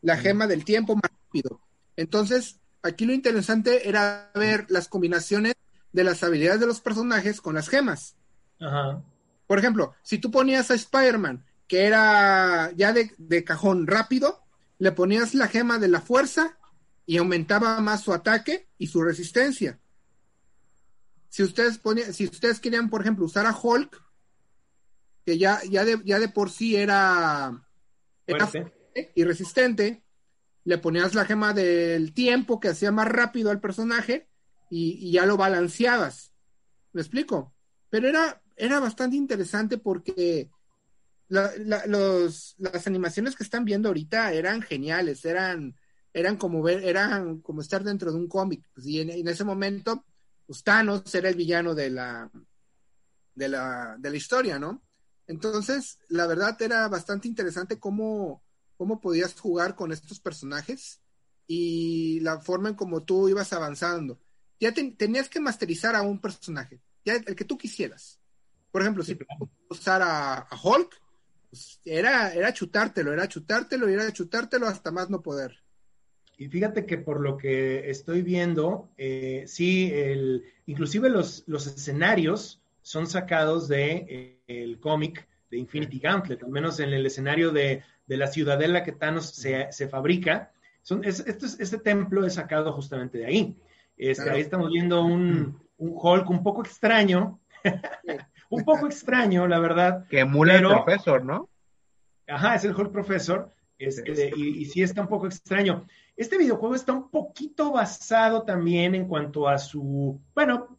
la uh -huh. gema del tiempo más rápido. Entonces, aquí lo interesante era ver las combinaciones de las habilidades de los personajes con las gemas.
Uh -huh.
Por ejemplo, si tú ponías a Spider-Man, que era ya de, de, cajón rápido, le ponías la gema de la fuerza y aumentaba más su ataque y su resistencia. Si ustedes, ponían, si ustedes querían, por ejemplo, usar a Hulk, que ya, ya, de, ya de por sí era, era fuerte y resistente, le ponías la gema del tiempo que hacía más rápido al personaje y, y ya lo balanceabas. ¿Me explico? Pero era, era bastante interesante porque los, las animaciones que están viendo ahorita eran geniales, eran, eran como ver, eran como estar dentro de un cómic. Pues, y en, ese momento, pues, Thanos era el villano de la, de la, de la historia, ¿no? Entonces, la verdad era bastante interesante cómo, cómo podías jugar con estos personajes y la forma en cómo tú ibas avanzando. Ya te, tenías que masterizar a un personaje, ya el que tú quisieras. Por ejemplo, si usar a, a Hulk, pues era, era chutártelo, era chutártelo era chutártelo hasta más no poder.
Y fíjate que por lo que estoy viendo, eh, sí, el, inclusive los, los escenarios son sacados de eh, el cómic de Infinity Gauntlet, al menos en el escenario de, de la ciudadela que Thanos se, se fabrica. Son, es, este, este, templo es sacado justamente de ahí. Este, Ahí estamos viendo un, un Hulk un poco extraño, un poco extraño, la verdad.
Que emula el profesor, ¿no?
Ajá, es el Hulk profesor, este, y, y sí está un poco extraño. Este videojuego está un poquito basado también en cuanto a su, bueno,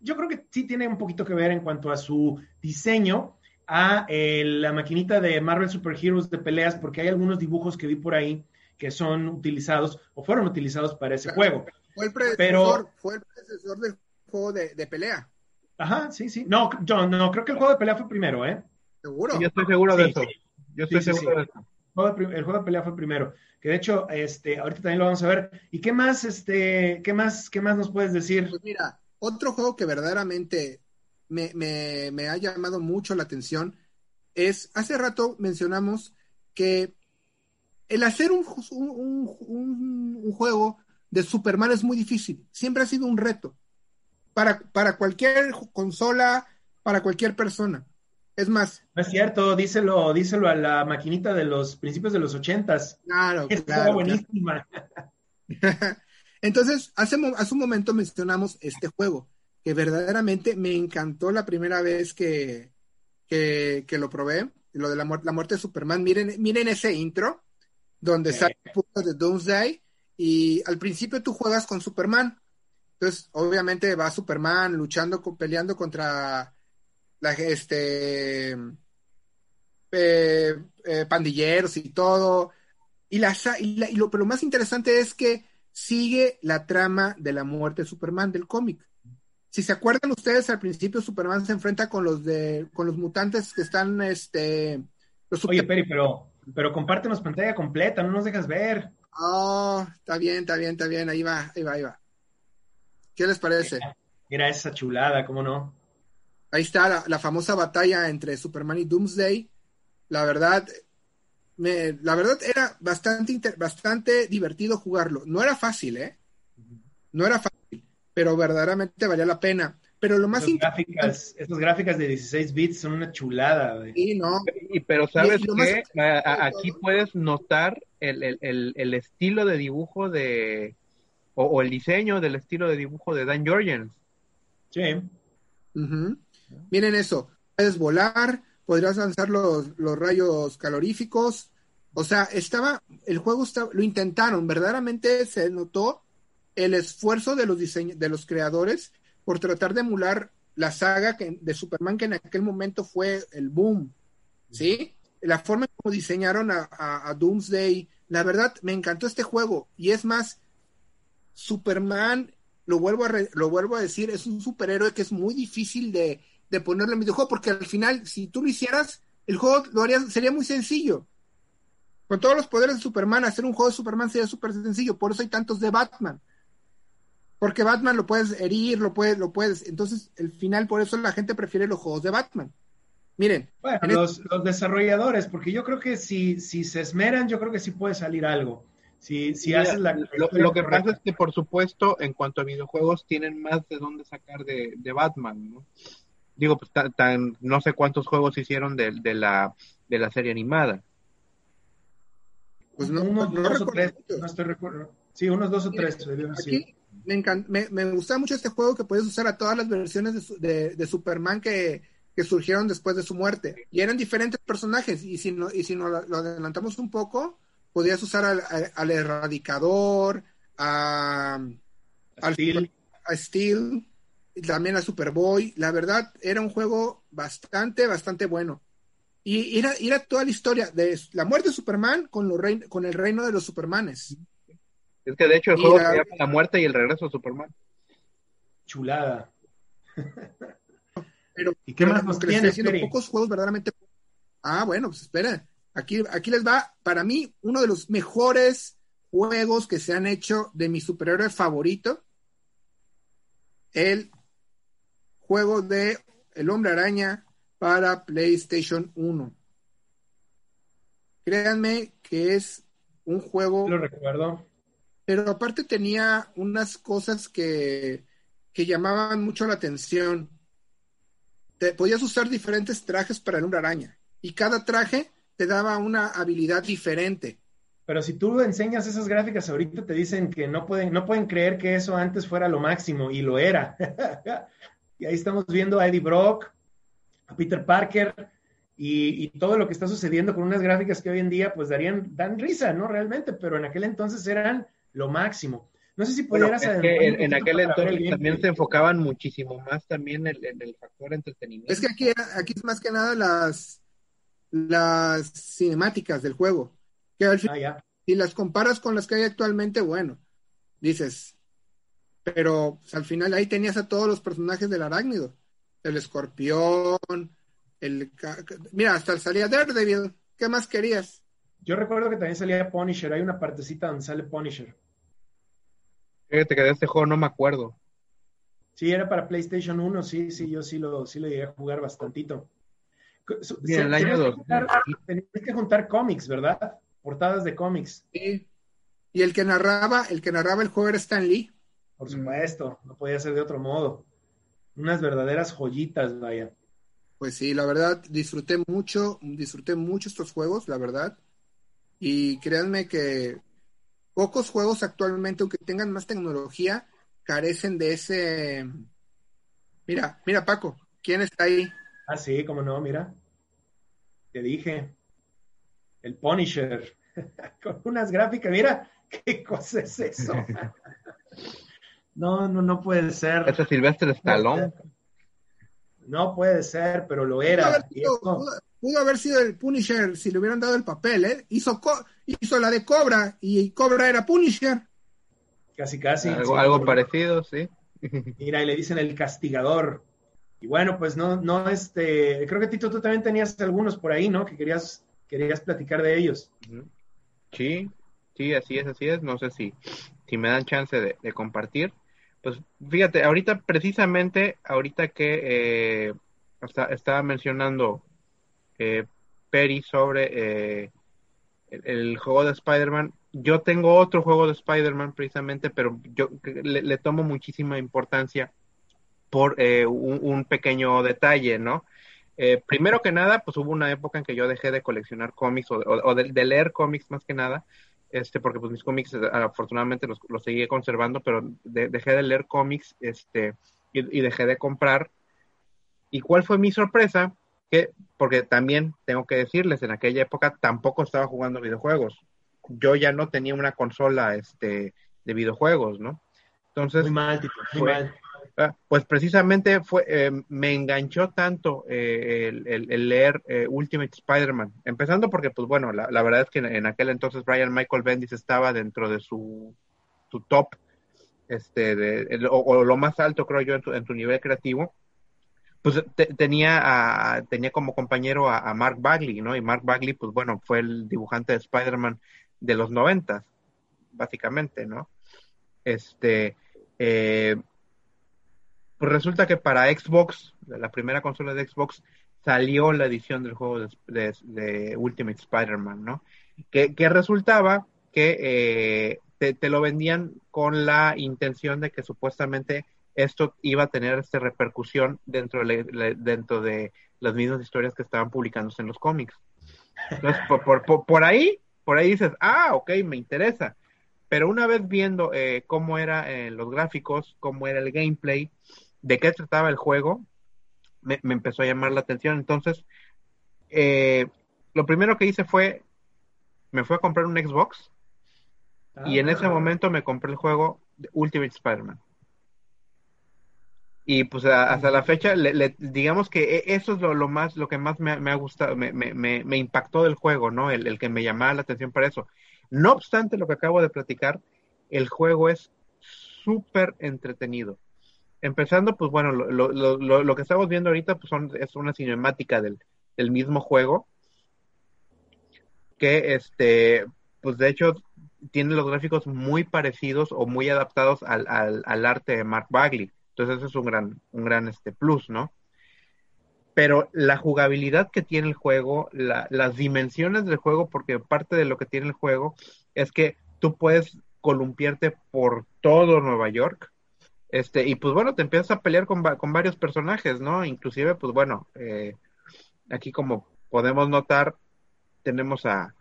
yo creo que sí tiene un poquito que ver en cuanto a su diseño a eh, la maquinita de Marvel Super Heroes de peleas, porque hay algunos dibujos que vi por ahí que son utilizados o fueron utilizados para ese juego.
Fue el predecesor, fue el predecesor del juego de, pelea.
Ajá, sí, sí. No, yo no, creo que el juego de pelea fue primero, ¿eh?
¿Seguro?
yo estoy seguro de eso. Yo estoy seguro de eso.
El juego de pelea fue primero que de hecho, este, ahorita también lo vamos a ver. ¿Y qué más, este, qué más, qué más nos puedes decir?
Pues mira, otro juego que verdaderamente me, me, me ha llamado mucho la atención es, hace rato mencionamos que el hacer un, un, un, un, juego de Superman es muy difícil, siempre ha sido un reto para, para cualquier consola, para cualquier persona. Es más.
No es cierto, díselo, díselo a la maquinita de los principios de los ochentas.
Claro, claro.
buenísima.
Entonces, hace, hace un momento mencionamos este juego, que verdaderamente me encantó la primera vez que, que, lo probé, lo de la, la, muerte de Superman. Miren, miren ese intro, donde sale el punto de Doomsday, y al principio tú juegas con Superman. Entonces, obviamente va Superman luchando, peleando contra la, este, eh, eh, pandilleros y todo. Y, la, y, lo, pero lo más interesante es que sigue la trama de la muerte de Superman del cómic. Si se acuerdan ustedes, al principio Superman se enfrenta con los de, con los mutantes que están, este,
los Oye, Peri, pero, pero compártenos pantalla completa, no nos dejas ver.
Oh, está bien, está bien, está bien, ahí va, ahí va, ahí va. ¿Qué les parece?
Era esa chulada, ¿cómo no?
Ahí está la, famosa batalla entre Superman y Doomsday. La verdad, me, la verdad era bastante, bastante divertido jugarlo. No era fácil, ¿eh? No era fácil, pero verdaderamente valía la pena. Pero lo más
interesante... gráficas, Esas gráficas de 16 bits son una chulada.
Sí, no.
Y, pero sabes que aquí puedes notar el, el, el, estilo de dibujo de, o, o, el diseño del estilo de dibujo de Dan Jorgens.
Sí.
Miren eso, puedes volar, podrías lanzar los, los rayos caloríficos. O sea, estaba, el juego estaba, lo intentaron, verdaderamente se notó el esfuerzo de los de los creadores por tratar de emular la saga que, de Superman que en aquel momento fue el boom, ¿sí? La forma en como diseñaron a, a, Doomsday, la verdad me encantó este juego y es más, Superman, lo vuelvo a, lo vuelvo a decir, es un superhéroe que es muy difícil de, de ponerle en videojuego, porque al final, si tú lo hicieras, el juego lo harías, sería muy sencillo. Con todos los poderes de Superman, hacer un juego de Superman sería súper sencillo, por eso hay tantos de Batman. Porque Batman lo puedes herir, lo puedes, lo puedes. Entonces, el final, por eso la gente prefiere los juegos de Batman. Miren.
Bueno, los, los, desarrolladores, porque yo creo que si, si se esmeran, yo creo que sí puede salir algo. Si, si haces la,
lo, lo, que pasa es que, por supuesto, en cuanto a videojuegos, tienen más de dónde sacar de, de Batman, ¿no? digo, pues tan, no sé cuántos juegos hicieron de, de, la, de la serie animada.
Pues no, unos dos o tres, no estoy recuerdo. Sí, unos dos o tres.
Aquí me, me, me, gusta mucho este juego que puedes usar a todas las versiones de, de, Superman que, que, surgieron después de su muerte. Y eran diferentes personajes. Y si, no, y si nos lo adelantamos un poco, podías usar al, al, Erradicador, a, a Steel. a Steel también a Superboy. La verdad, era un juego bastante, bastante bueno. Y era, era toda la historia de la muerte de Superman con, los con el reino de los Supermanes.
Es que de hecho el juego la, se llama La muerte y el regreso de Superman.
Chulada.
Pero,
¿Y qué más nos tienes?
pocos juegos verdaderamente. Ah, bueno, pues espera. Aquí, aquí les va, para mí, uno de los mejores juegos que se han hecho de mi superhéroe favorito. El juego de El Hombre Araña para PlayStation 1. Créanme que es un juego
lo recuerdo.
pero aparte tenía unas cosas que, que llamaban mucho la atención. Te, podías usar diferentes trajes para el hombre araña y cada traje te daba una habilidad diferente.
Pero si tú enseñas esas gráficas ahorita te dicen que no pueden, no pueden creer que eso antes fuera lo máximo y lo era. y ahí estamos viendo a Eddie Brock, a Peter Parker y, y, todo lo que está sucediendo con unas gráficas que hoy en día pues darían, dan risa, ¿no? Realmente, pero en aquel entonces eran lo máximo. No sé si pudieras...
Bueno, es que en, en, aquel entonces también se enfocaban muchísimo más también en, en, el factor entretenimiento.
Es que aquí, aquí es más que nada las, las cinemáticas del juego. Que al fin, ah, si las comparas con las que hay actualmente, bueno, dices, pero pues, al final ahí tenías a todos los personajes del arácnido. El escorpión, el... Mira, hasta salía Daredevil. ¿Qué más querías?
Yo recuerdo que también salía Punisher. Hay una partecita donde sale Punisher.
Fíjate que de este juego no me acuerdo.
Sí, era para PlayStation 1, sí, sí, yo sí lo, sí lo llegué a jugar bastantito.
Bien, el año 2.
Tenías que juntar cómics, ¿verdad? Portadas de cómics.
Sí. Y el que narraba, el que narraba el juego era Stan Lee.
Por supuesto, no podía ser de otro modo. Unas verdaderas joyitas, vaya.
Pues sí, la verdad, disfruté mucho, disfruté mucho estos juegos, la verdad. Y créanme que pocos juegos actualmente, aunque tengan más tecnología, carecen de ese. Mira, mira, Paco, ¿quién está ahí?
Ah, sí, cómo no, mira. Te dije. El Punisher. Con unas gráficas, mira, ¿qué cosa es eso? no, no, no puede ser.
Ese Silvestre Stallone.
No puede ser, pero lo era.
Pudo haber sido el Punisher si le hubieran dado el papel, ¿eh? Hizo, hizo la de Cobra y Cobra era Punisher.
Casi, casi.
Algo, algo parecido, sí.
Mira, y le dicen el castigador. Y bueno, pues no, no, este, creo que Tito, tú también tenías algunos por ahí, ¿no? Que querías, querías platicar de ellos.
Sí, sí, así es, así es. No sé si, si me dan chance de, compartir. Pues fíjate, ahorita precisamente, ahorita que eh, estaba mencionando eh, Peri sobre eh, el, juego de Spider-Man. Yo tengo otro juego de Spider-Man precisamente, pero yo le, tomo muchísima importancia por eh, un, pequeño detalle, ¿no? primero que nada, pues hubo una época en que yo dejé de coleccionar cómics o, de, leer cómics más que nada, este, porque pues mis cómics afortunadamente los, los seguí conservando, pero dejé de leer cómics, este, y, dejé de comprar. ¿Y cuál fue mi sorpresa? que, porque también tengo que decirles, en aquella época tampoco estaba jugando videojuegos. Yo ya no tenía una consola este, de videojuegos, ¿no? Entonces,
muy mal, tipo, muy mal.
Ah, pues precisamente fue, eh, me enganchó tanto eh, el, leer eh, Ultimate Spider-Man, empezando porque, pues bueno, la, verdad es que en, aquel entonces Brian Michael Bendis estaba dentro de su, su top, este, de, o, lo más alto, creo yo, en tu, en tu nivel creativo pues tenía, tenía como compañero a, Mark Bagley, ¿no? Y Mark Bagley, pues bueno, fue el dibujante de Spider-Man de los noventas, básicamente, ¿no? Este, eh, pues resulta que para Xbox, la primera consola de Xbox, salió la edición del juego de, Ultimate Spider-Man, ¿no? Que, resultaba que eh, te, lo vendían con la intención de que supuestamente esto iba a tener esta repercusión dentro de, dentro de las mismas historias que estaban publicándose en los cómics. Entonces, por, ahí, por ahí dices, ah, ok, me interesa. Pero una vez viendo eh, cómo eran eh, los gráficos, cómo era el gameplay, de qué trataba el juego, me, empezó a llamar la atención. Entonces, eh, lo primero que hice fue, me fui a comprar un Xbox y en ese ah. momento me compré el juego Ultimate Spider-Man. Y pues hasta la fecha, le, digamos que e, eso es lo, más, lo que más me, ha gustado, me, me, me, impactó del juego, ¿no? El, el, que me llamaba la atención para eso. No obstante lo que acabo de platicar, el juego es súper entretenido. Empezando, pues bueno, lo, lo, lo, que estamos viendo ahorita pues son, es una cinemática del, del mismo juego, que este, pues de hecho tiene los gráficos muy parecidos o muy adaptados al, al, al arte de Mark Bagley entonces eso es un gran, un gran este plus, ¿no? Pero la jugabilidad que tiene el juego, las dimensiones del juego, porque parte de lo que tiene el juego es que tú puedes columpiarte por todo Nueva York. Este, y pues bueno, te empiezas a pelear con, con varios personajes, ¿no? Inclusive, pues bueno, eh, aquí como podemos notar, tenemos a,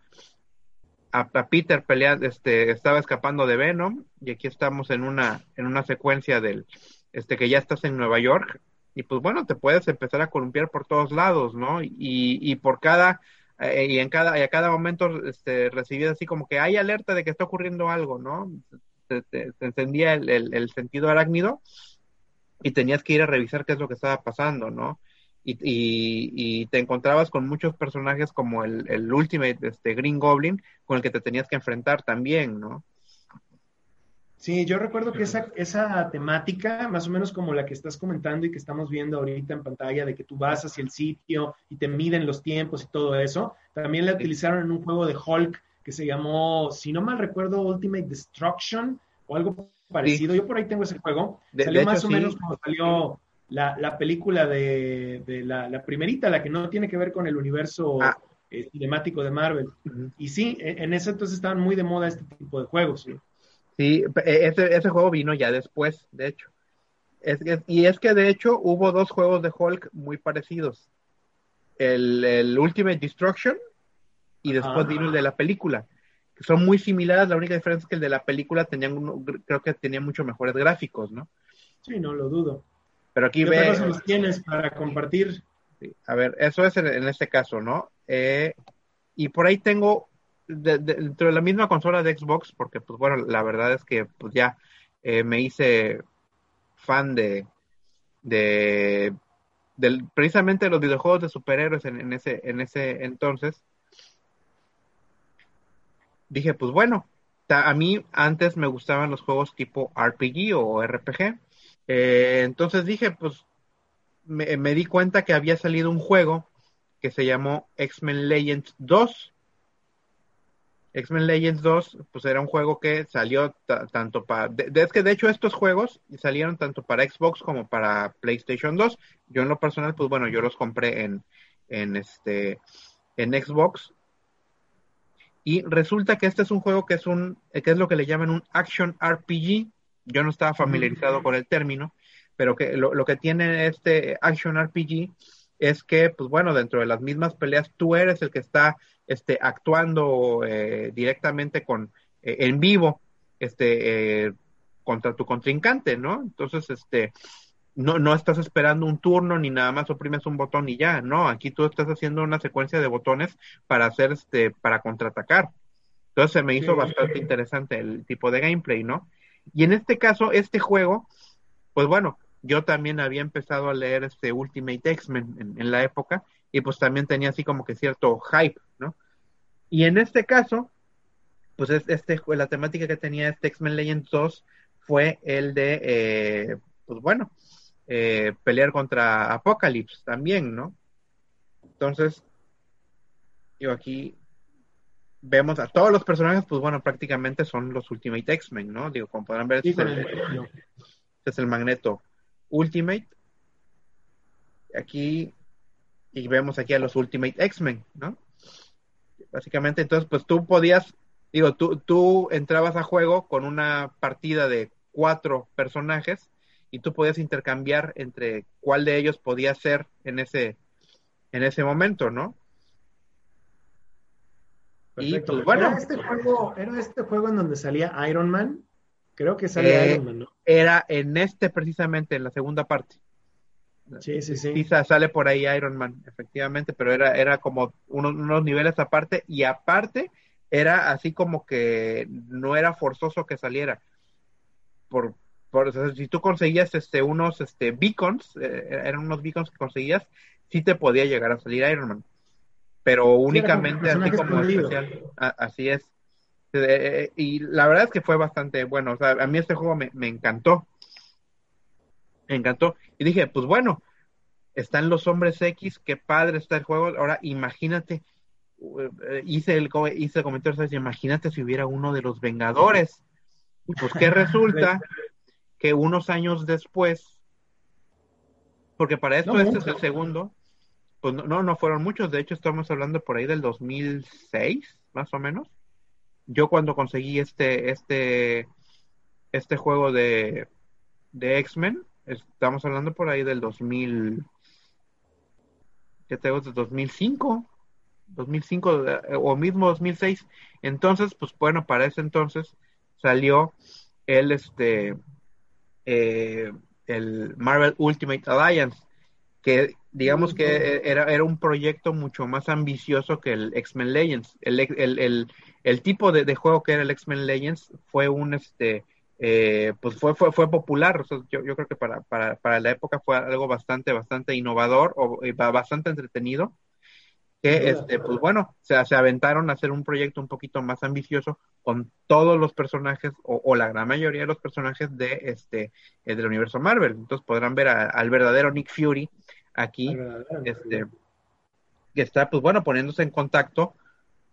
a, Peter peleando, este, estaba escapando de Venom, y aquí estamos en una, en una secuencia del, este, que ya estás en Nueva York, y pues bueno, te puedes empezar a columpiar por todos lados, ¿no? Y, y por cada, eh, y en cada, y a cada momento, este, recibías así como que hay alerta de que está ocurriendo algo, ¿no? Te, encendía el, el, sentido arácnido y tenías que ir a revisar qué es lo que estaba pasando, ¿no? Y, y, te encontrabas con muchos personajes como el, el Ultimate, este Green Goblin, con el que te tenías que enfrentar también, ¿no?
Sí, yo recuerdo que esa, esa temática, más o menos como la que estás comentando y que estamos viendo ahorita en pantalla, de que tú vas hacia el sitio y te miden los tiempos y todo eso, también la utilizaron en un juego de Hulk que se llamó, si no mal recuerdo, Ultimate Destruction o algo parecido. Yo por ahí tengo ese juego. salió más o menos como salió la, la película de, de la, la, primerita, la que no tiene que ver con el universo ah. eh, cinemático de Marvel. Y sí, en, ese entonces estaban muy de moda este tipo de juegos. ¿sí?
Sí, e, ese, ese juego vino ya después, de hecho. Es, y es que de hecho hubo dos juegos de Hulk muy parecidos. El, el Ultimate Destruction y después vino el de la película. Que son muy similares, la única diferencia es que el de la película tenían, creo que tenía mucho mejores gráficos, ¿no?
Sí, no lo dudo.
Pero aquí
¿Qué ve... los tienes para compartir?
A ver, eso es en, este caso, ¿no? Eh, y por ahí tengo dentro de la misma consola de Xbox, porque pues bueno, la verdad es que pues ya eh, me hice fan de, de del, precisamente de los videojuegos de superhéroes en, ese, en ese entonces. Dije, pues bueno, a mí antes me gustaban los juegos tipo RPG o RPG. Eh, entonces dije, pues me, di cuenta que había salido un juego que se llamó X-Men Legends 2 X-Men Legends 2, pues era un juego que salió tanto para... es que de hecho estos juegos salieron tanto para Xbox como para PlayStation 2. Yo en lo personal, pues bueno, yo los compré en, en, este, en Xbox. Y resulta que este es un juego que es, un, que es lo que le llaman un Action RPG. Yo no estaba familiarizado con el término, pero que lo, lo que tiene este Action RPG es que, pues bueno, dentro de las mismas peleas, tú eres el que está este, actuando eh, directamente con, eh, en vivo, este, eh, contra tu contrincante, ¿no? Entonces, este, no, no estás esperando un turno ni nada más oprimes un botón y ya, no, aquí tú estás haciendo una secuencia de botones para hacer, este, para contraatacar. Entonces se me hizo bastante interesante el tipo de gameplay, ¿no? Y en este caso, este juego, pues bueno, yo también había empezado a leer este Ultimate X-Men en, la época y pues también tenía así como que cierto hype, ¿no? Y en este caso, pues es, este, la temática que tenía este X-Men Legends 2 fue el de, eh, pues bueno, eh, pelear contra Apocalypse también, ¿no? Entonces, yo aquí vemos a todos los personajes, pues bueno, prácticamente son los Ultimate X-Men, ¿no? Digo, como podrán ver, este, este es el Magneto Ultimate. Aquí, y vemos aquí a los Ultimate X-Men, ¿no? Básicamente, entonces, pues tú podías, digo, tú, tú entrabas a juego con una partida de cuatro personajes y tú podías intercambiar entre cuál de ellos podía ser en ese, en ese momento, ¿no?
Y pues, bueno. ¿Era este, juego, ¿Era este juego en donde salía Iron Man? Creo que sale eh, Iron Man, ¿no?
Era en este precisamente, en la segunda parte.
Sí, sí, sí.
Quizá sale por ahí Iron Man, efectivamente, pero era, era como unos, niveles aparte y aparte era así como que no era forzoso que saliera. Por, por si tú conseguías este unos este beacons, eh, eran unos beacons que conseguías, sí te podía llegar a salir Iron Man. Pero únicamente así como especial. así es. Eh, y la verdad es que fue bastante bueno. O sea, a mí este juego me, me encantó. Me encantó. Y dije, pues bueno, están los hombres X, qué padre está el juego. Ahora imagínate, eh, hice el, hice el comentario, ¿sabes? imagínate si hubiera uno de los Vengadores. Pues que resulta que unos años después, porque para esto este es el segundo, pues no, no fueron muchos, de hecho estamos hablando por ahí del 2006, más o menos yo cuando conseguí este, este, este juego de, de X-Men, estamos hablando por ahí del 2000, ¿qué te gusta? 2005, 2005 o mismo 2006. Entonces, pues bueno, para ese entonces salió el, este, eh, el Marvel Ultimate Alliance, que digamos que era, era un proyecto mucho más ambicioso que el X-Men Legends. El, el, el, tipo de, juego que era el X-Men Legends fue un, este, eh, pues fue, fue, fue popular. yo, yo creo que para, para, para la época fue algo bastante, bastante innovador o bastante entretenido que este, pues bueno, se, se aventaron a hacer un proyecto un poquito más ambicioso con todos los personajes o, la gran mayoría de los personajes de este eh, del universo Marvel. Entonces podrán ver al verdadero Nick Fury aquí, este, que está pues bueno poniéndose en contacto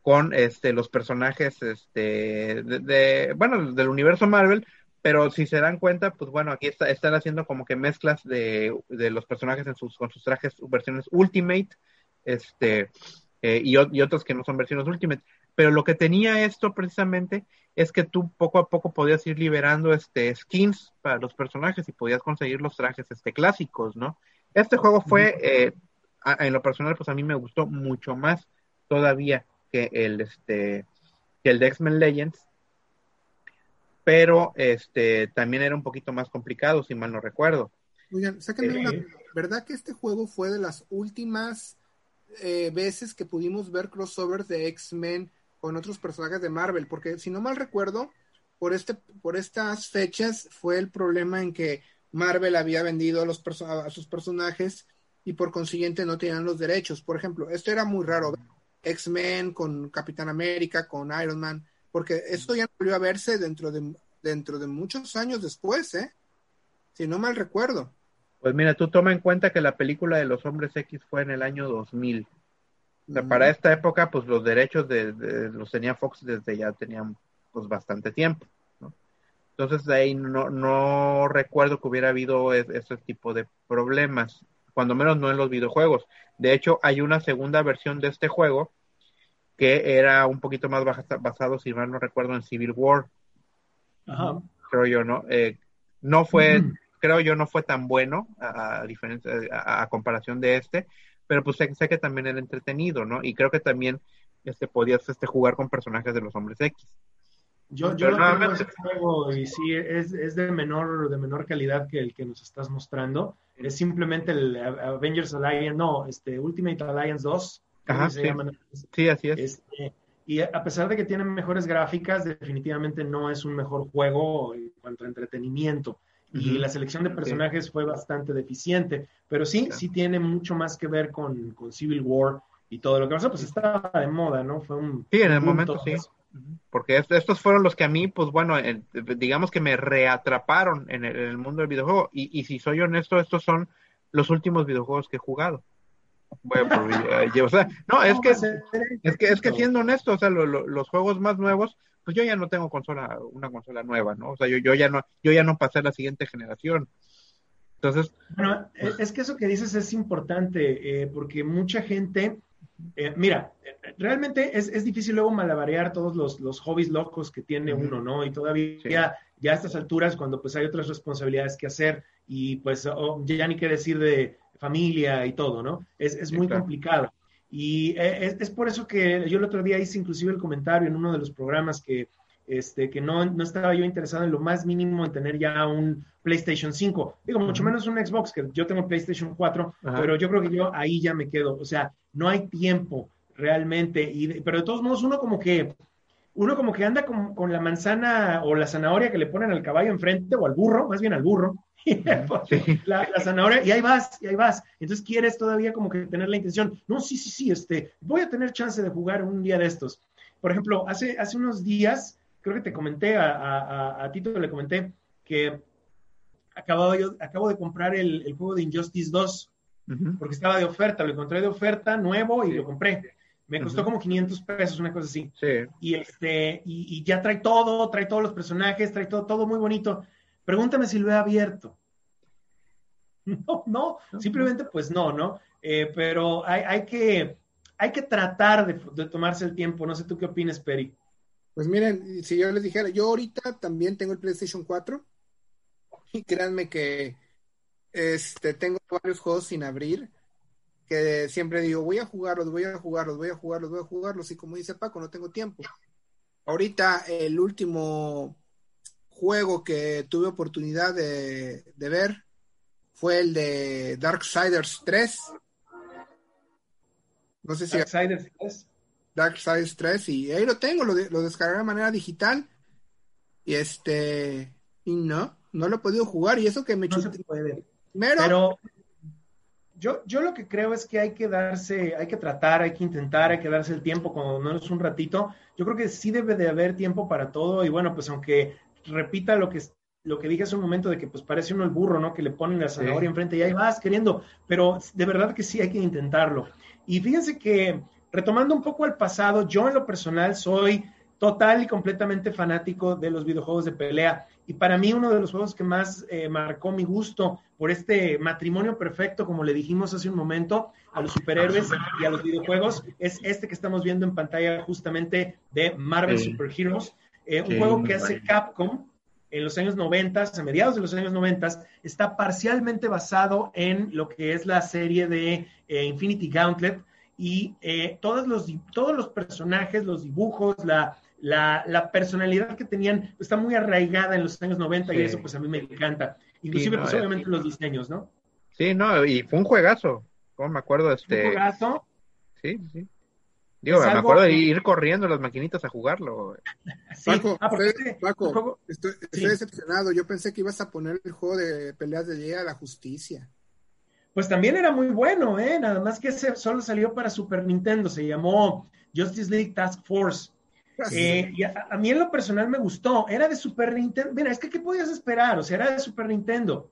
con este los personajes este de, bueno del universo Marvel. Pero si se dan cuenta, pues bueno, aquí está, están haciendo como que mezclas de, de los personajes en sus, con sus trajes, versiones Ultimate, este, eh, y, y, otros que no son versiones Ultimate. Pero lo que tenía esto precisamente es que tú poco a poco podías ir liberando este skins para los personajes y podías conseguir los trajes este clásicos, ¿no? Este juego fue, eh, en lo personal, pues a mí me gustó mucho más todavía que el este que el de X-Men Legends, pero este también era un poquito más complicado, si mal no recuerdo.
Oigan, sáquenme una, eh, ¿verdad que este juego fue de las últimas eh, veces que pudimos ver crossovers de X-Men con otros personajes de Marvel, porque si no mal recuerdo, por, este, por estas fechas fue el problema en que Marvel había vendido a, los a sus personajes y por consiguiente no tenían los derechos. Por ejemplo, esto era muy raro, X-Men con Capitán América, con Iron Man, porque esto ya volvió a verse dentro de, dentro de muchos años después, ¿eh? Si no mal recuerdo.
Pues mira, tú toma en cuenta que la película de los hombres X fue en el año 2000. O sea, para esta época, pues los derechos de, los tenía Fox desde ya tenían pues bastante tiempo. ¿no? Entonces de ahí no, no recuerdo que hubiera habido ese tipo de problemas, cuando menos no en los videojuegos. De hecho, hay una segunda versión de este juego que era un poquito más basado, si mal no recuerdo, en Civil War. Ajá. Creo yo, ¿no? Eh, no fue, creo yo no fue tan bueno a, diferencia a, comparación de este, pero pues sé, sé, que también era entretenido, ¿no? Y creo que también este podías este jugar con personajes de los hombres X.
Yo, yo lo tengo ese juego y sí, es, es, de menor de menor calidad que el que nos estás mostrando. Es simplemente el Avengers Alliance, no, este Ultimate Alliance 2.
Ajá, sí. sí. así es.
Este, y a pesar de que tiene mejores gráficas, definitivamente no es un mejor juego en cuanto a entretenimiento y la selección de personajes fue bastante deficiente, pero sí, sí tiene mucho más que ver con, Civil War y todo lo que pasó, pues estaba de moda, ¿no? Fue un...
Sí, en el momento sí. Porque estos fueron los que a mí, pues bueno, digamos que me reatraparon en el, mundo del videojuego. Y, y, si soy honesto, estos son los últimos videojuegos que he jugado. Bueno, pues, o sea, no, es que, es que, es que siendo honesto, o sea, los juegos más nuevos, pues yo ya no tengo consola, una consola nueva, ¿no? O sea, yo, yo ya no, yo ya no pasé a la siguiente generación. Entonces.
Bueno, e, es que eso que dices es importante, eh, porque mucha gente, eh, mira, realmente es, es, difícil luego malabarear todos los, los hobbies locos que tiene uno, ¿no? Y todavía ya a estas alturas, cuando pues hay otras responsabilidades que hacer y pues oh, ya ni qué decir de familia y todo, ¿no? Es, es muy complicado. Y eh, es, por eso que yo el otro día hice inclusive el comentario en uno de los programas que, este, que no, no estaba yo interesado en lo más mínimo en tener ya un PlayStation 5. Digo, mucho menos un Xbox, que yo tengo PlayStation 4, pero yo creo que yo ahí ya me quedo. O sea, no hay tiempo realmente. Y, pero de todos modos, uno como que uno como que anda con, con, la manzana o la zanahoria que le ponen al caballo enfrente o al burro, más bien al burro, la, zanahoria, y ahí vas, y ahí vas. Entonces quieres todavía como que tener la intención, no, sí, sí, sí, este, voy a tener chance de jugar un día de estos. Por ejemplo, hace, hace unos días, creo que te comenté, a, a, Tito le comenté que acabo, yo, acabo de comprar el, juego de Injustice 2, porque estaba de oferta, lo encontré de oferta nuevo y lo compré. Me costó como 500 pesos, una cosa así. Y, este, y, y, ya trae todo, trae todos los personajes, trae todo, todo muy bonito. Pregúntame si lo he abierto. No, no, simplemente pues no, ¿no? Eh, pero hay, hay, que, hay que tratar de, tomarse el tiempo. No sé tú qué opinas, Peri.
Pues miren, si yo les dijera, yo ahorita también tengo el PlayStation 4 y créanme que este tengo varios juegos sin abrir que siempre digo, voy a jugarlos, voy a jugarlos, voy a jugarlos, voy a jugarlos y como dice Paco, no tengo tiempo. Ahorita el último juego que tuve oportunidad de, ver fue el de Darksiders 3. No sé si...
Darksiders 3.
Darksiders 3 y ahí lo tengo, lo, lo descargué de manera digital y este... Y no, no lo he podido jugar y eso que me
no se puede. Pero yo, yo lo que creo es que hay que darse, hay que tratar, hay que intentar, hay que darse el tiempo, cuando no es un ratito. Yo creo que sí debe de haber tiempo para todo y bueno, pues aunque repita lo que, lo que dije hace un momento de que pues parece uno el burro, ¿no? Que le ponen la zanahoria enfrente y ahí vas queriendo, pero de verdad que sí hay que intentarlo. Y fíjense que retomando un poco al pasado, yo en lo personal soy total y completamente fanático de los videojuegos de pelea. Y para mí uno de los juegos que más eh, marcó mi gusto por este matrimonio perfecto, como le dijimos hace un momento, a los superhéroes y a los videojuegos, es este que estamos viendo en pantalla justamente de Marvel Super Heroes, eh, un juego que hace Capcom en los años 90, a mediados de los años 90, está parcialmente basado en lo que es la serie de eh, Infinity Gauntlet. Y todos, los, todos los personajes, los dibujos, la, la, personalidad que tenían está muy arraigada en los años 90 y eso pues a mí me encanta. Inclusive pues obviamente los diseños, ¿no?
Sí, no, y fue un juegazo. Como me acuerdo este.
¿Un juegazo?
Sí, sí. Digo, me acuerdo de ir corriendo las maquinitas a jugarlo.
Sí. Paco, ah, Paco estoy, decepcionado. Yo pensé que ibas a poner el juego de peleas de Liga a la Justicia.
Pues también era muy bueno, ¿eh? Nada más que ese solo salió para Super Nintendo. Se llamó Justice League Task Force. Eh, y a, mí en lo personal me gustó, era de Super Nintendo. Mira, es que ¿qué podías esperar? O sea, era de Super Nintendo.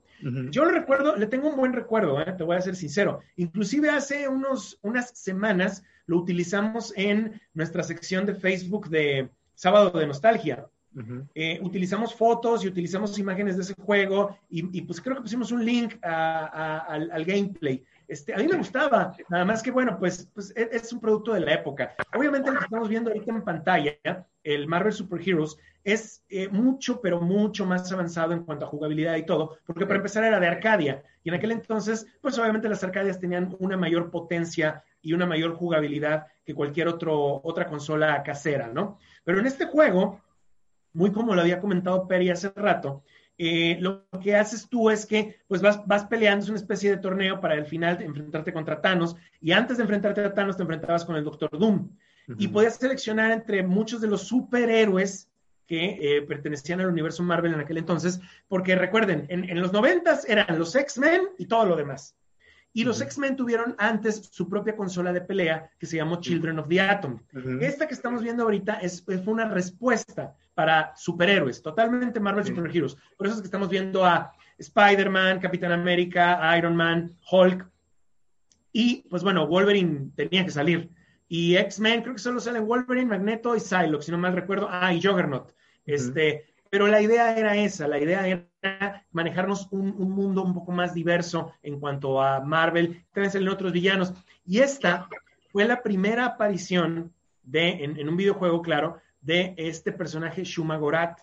Yo lo recuerdo, le tengo un buen recuerdo, ¿eh? te voy a ser sincero. Inclusive hace unos, unas semanas lo utilizamos en nuestra sección de Facebook de Sábado de Nostalgia. Eh, utilizamos fotos y utilizamos imágenes de ese juego y, pues creo que pusimos un link al, al gameplay. Este, a mí me gustaba, nada más que bueno, pues, pues e, es, un producto de la época. Obviamente lo que estamos viendo ahorita en pantalla, el Marvel Super Heroes, es eh, mucho, pero mucho más avanzado en cuanto a jugabilidad y todo, porque para empezar era de Arcadia, y en aquel entonces, pues obviamente las Arcadias tenían una mayor potencia y una mayor jugabilidad que cualquier otro, otra consola casera, ¿no? Pero en este juego, muy como lo había comentado Peri hace rato, eh, lo que haces tú es que pues vas, vas peleando, es una especie de torneo para el final enfrentarte contra Thanos, y antes de enfrentarte a Thanos te enfrentabas con el Doctor Doom, y podías seleccionar entre muchos de los superhéroes que eh, pertenecían al universo Marvel en aquel entonces, porque recuerden, en, en los noventas eran los X-Men y todo lo demás. Y los X-Men tuvieron antes su propia consola de pelea que se llamó Children of the Atom. Esta que estamos viendo ahorita es, fue una respuesta para superhéroes, totalmente Marvel Super Heroes. Por eso es que estamos viendo a Spider-Man, Capitán América, Iron Man, Hulk. Y pues bueno, Wolverine tenía que salir. Y X-Men, creo que solo salen Wolverine, Magneto y Psylocke, si no mal recuerdo. Ah, y Juggernaut. Este, pero la idea era esa, la idea era manejarnos un, mundo un poco más diverso en cuanto a Marvel, también salen otros villanos. Y esta fue la primera aparición de, en, un videojuego, claro, de este personaje Shumagorat.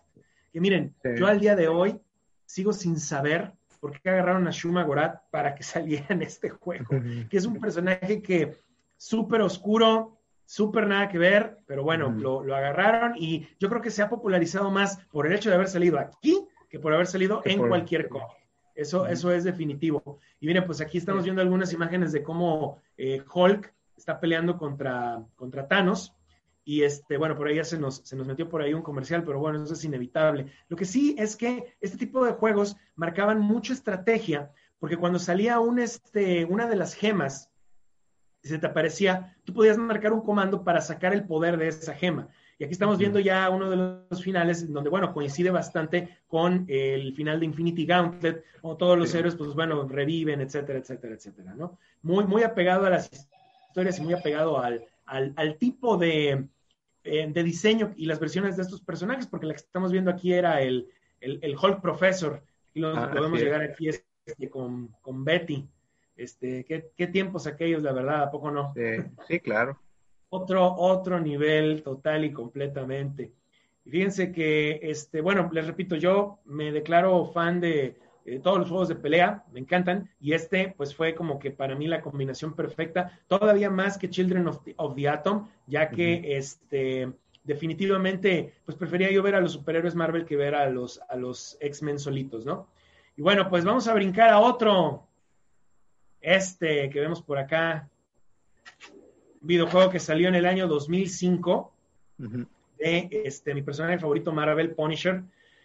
Que miren, yo al día de hoy sigo sin saber por qué agarraron a Shumagorat para que saliera en este juego, que es un personaje que súper oscuro, súper nada que ver, pero bueno, lo, agarraron y yo creo que se ha popularizado más por el hecho de haber salido aquí que por haber salido en cualquier cosa. Eso, eso es definitivo. Y miren, pues aquí estamos viendo algunas imágenes de cómo eh, Hulk está peleando contra, contra Thanos. Y este, bueno, por ahí ya se nos, se nos metió por ahí un comercial, pero bueno, eso es inevitable. Lo que sí es que este tipo de juegos marcaban mucha estrategia, porque cuando salía un, este, una de las gemas se te aparecía, tú podías marcar un comando para sacar el poder de esa gema. Y aquí estamos viendo ya uno de los finales donde, bueno, coincide bastante con el final de Infinity Gauntlet, o todos los héroes, pues bueno, reviven, etcétera, etcétera, etcétera, ¿no? Muy, muy apegado a las historias y muy apegado al, al, tipo de, eh, de, diseño y las versiones de estos personajes, porque la que estamos viendo aquí era el, el, Hulk Professor, y lo ah, podemos llegar aquí este, con, con Betty. Este, ¿qué, tiempos aquellos, la verdad, ¿a poco no?
Sí, claro.
otro, otro nivel total y completamente. fíjense que, este, bueno, les repito, yo me declaro fan de eh, todos los juegos de pelea, me encantan, y este, pues fue como que para mí la combinación perfecta, todavía más que Children of the, Atom, ya que, este, definitivamente, pues prefería yo ver a los superhéroes Marvel que ver a los, a los X-Men solitos, ¿no? Y bueno, pues vamos a brincar a otro, este que vemos por acá, videojuego que salió en el año 2005, de este, mi personaje favorito Marvel, Punisher.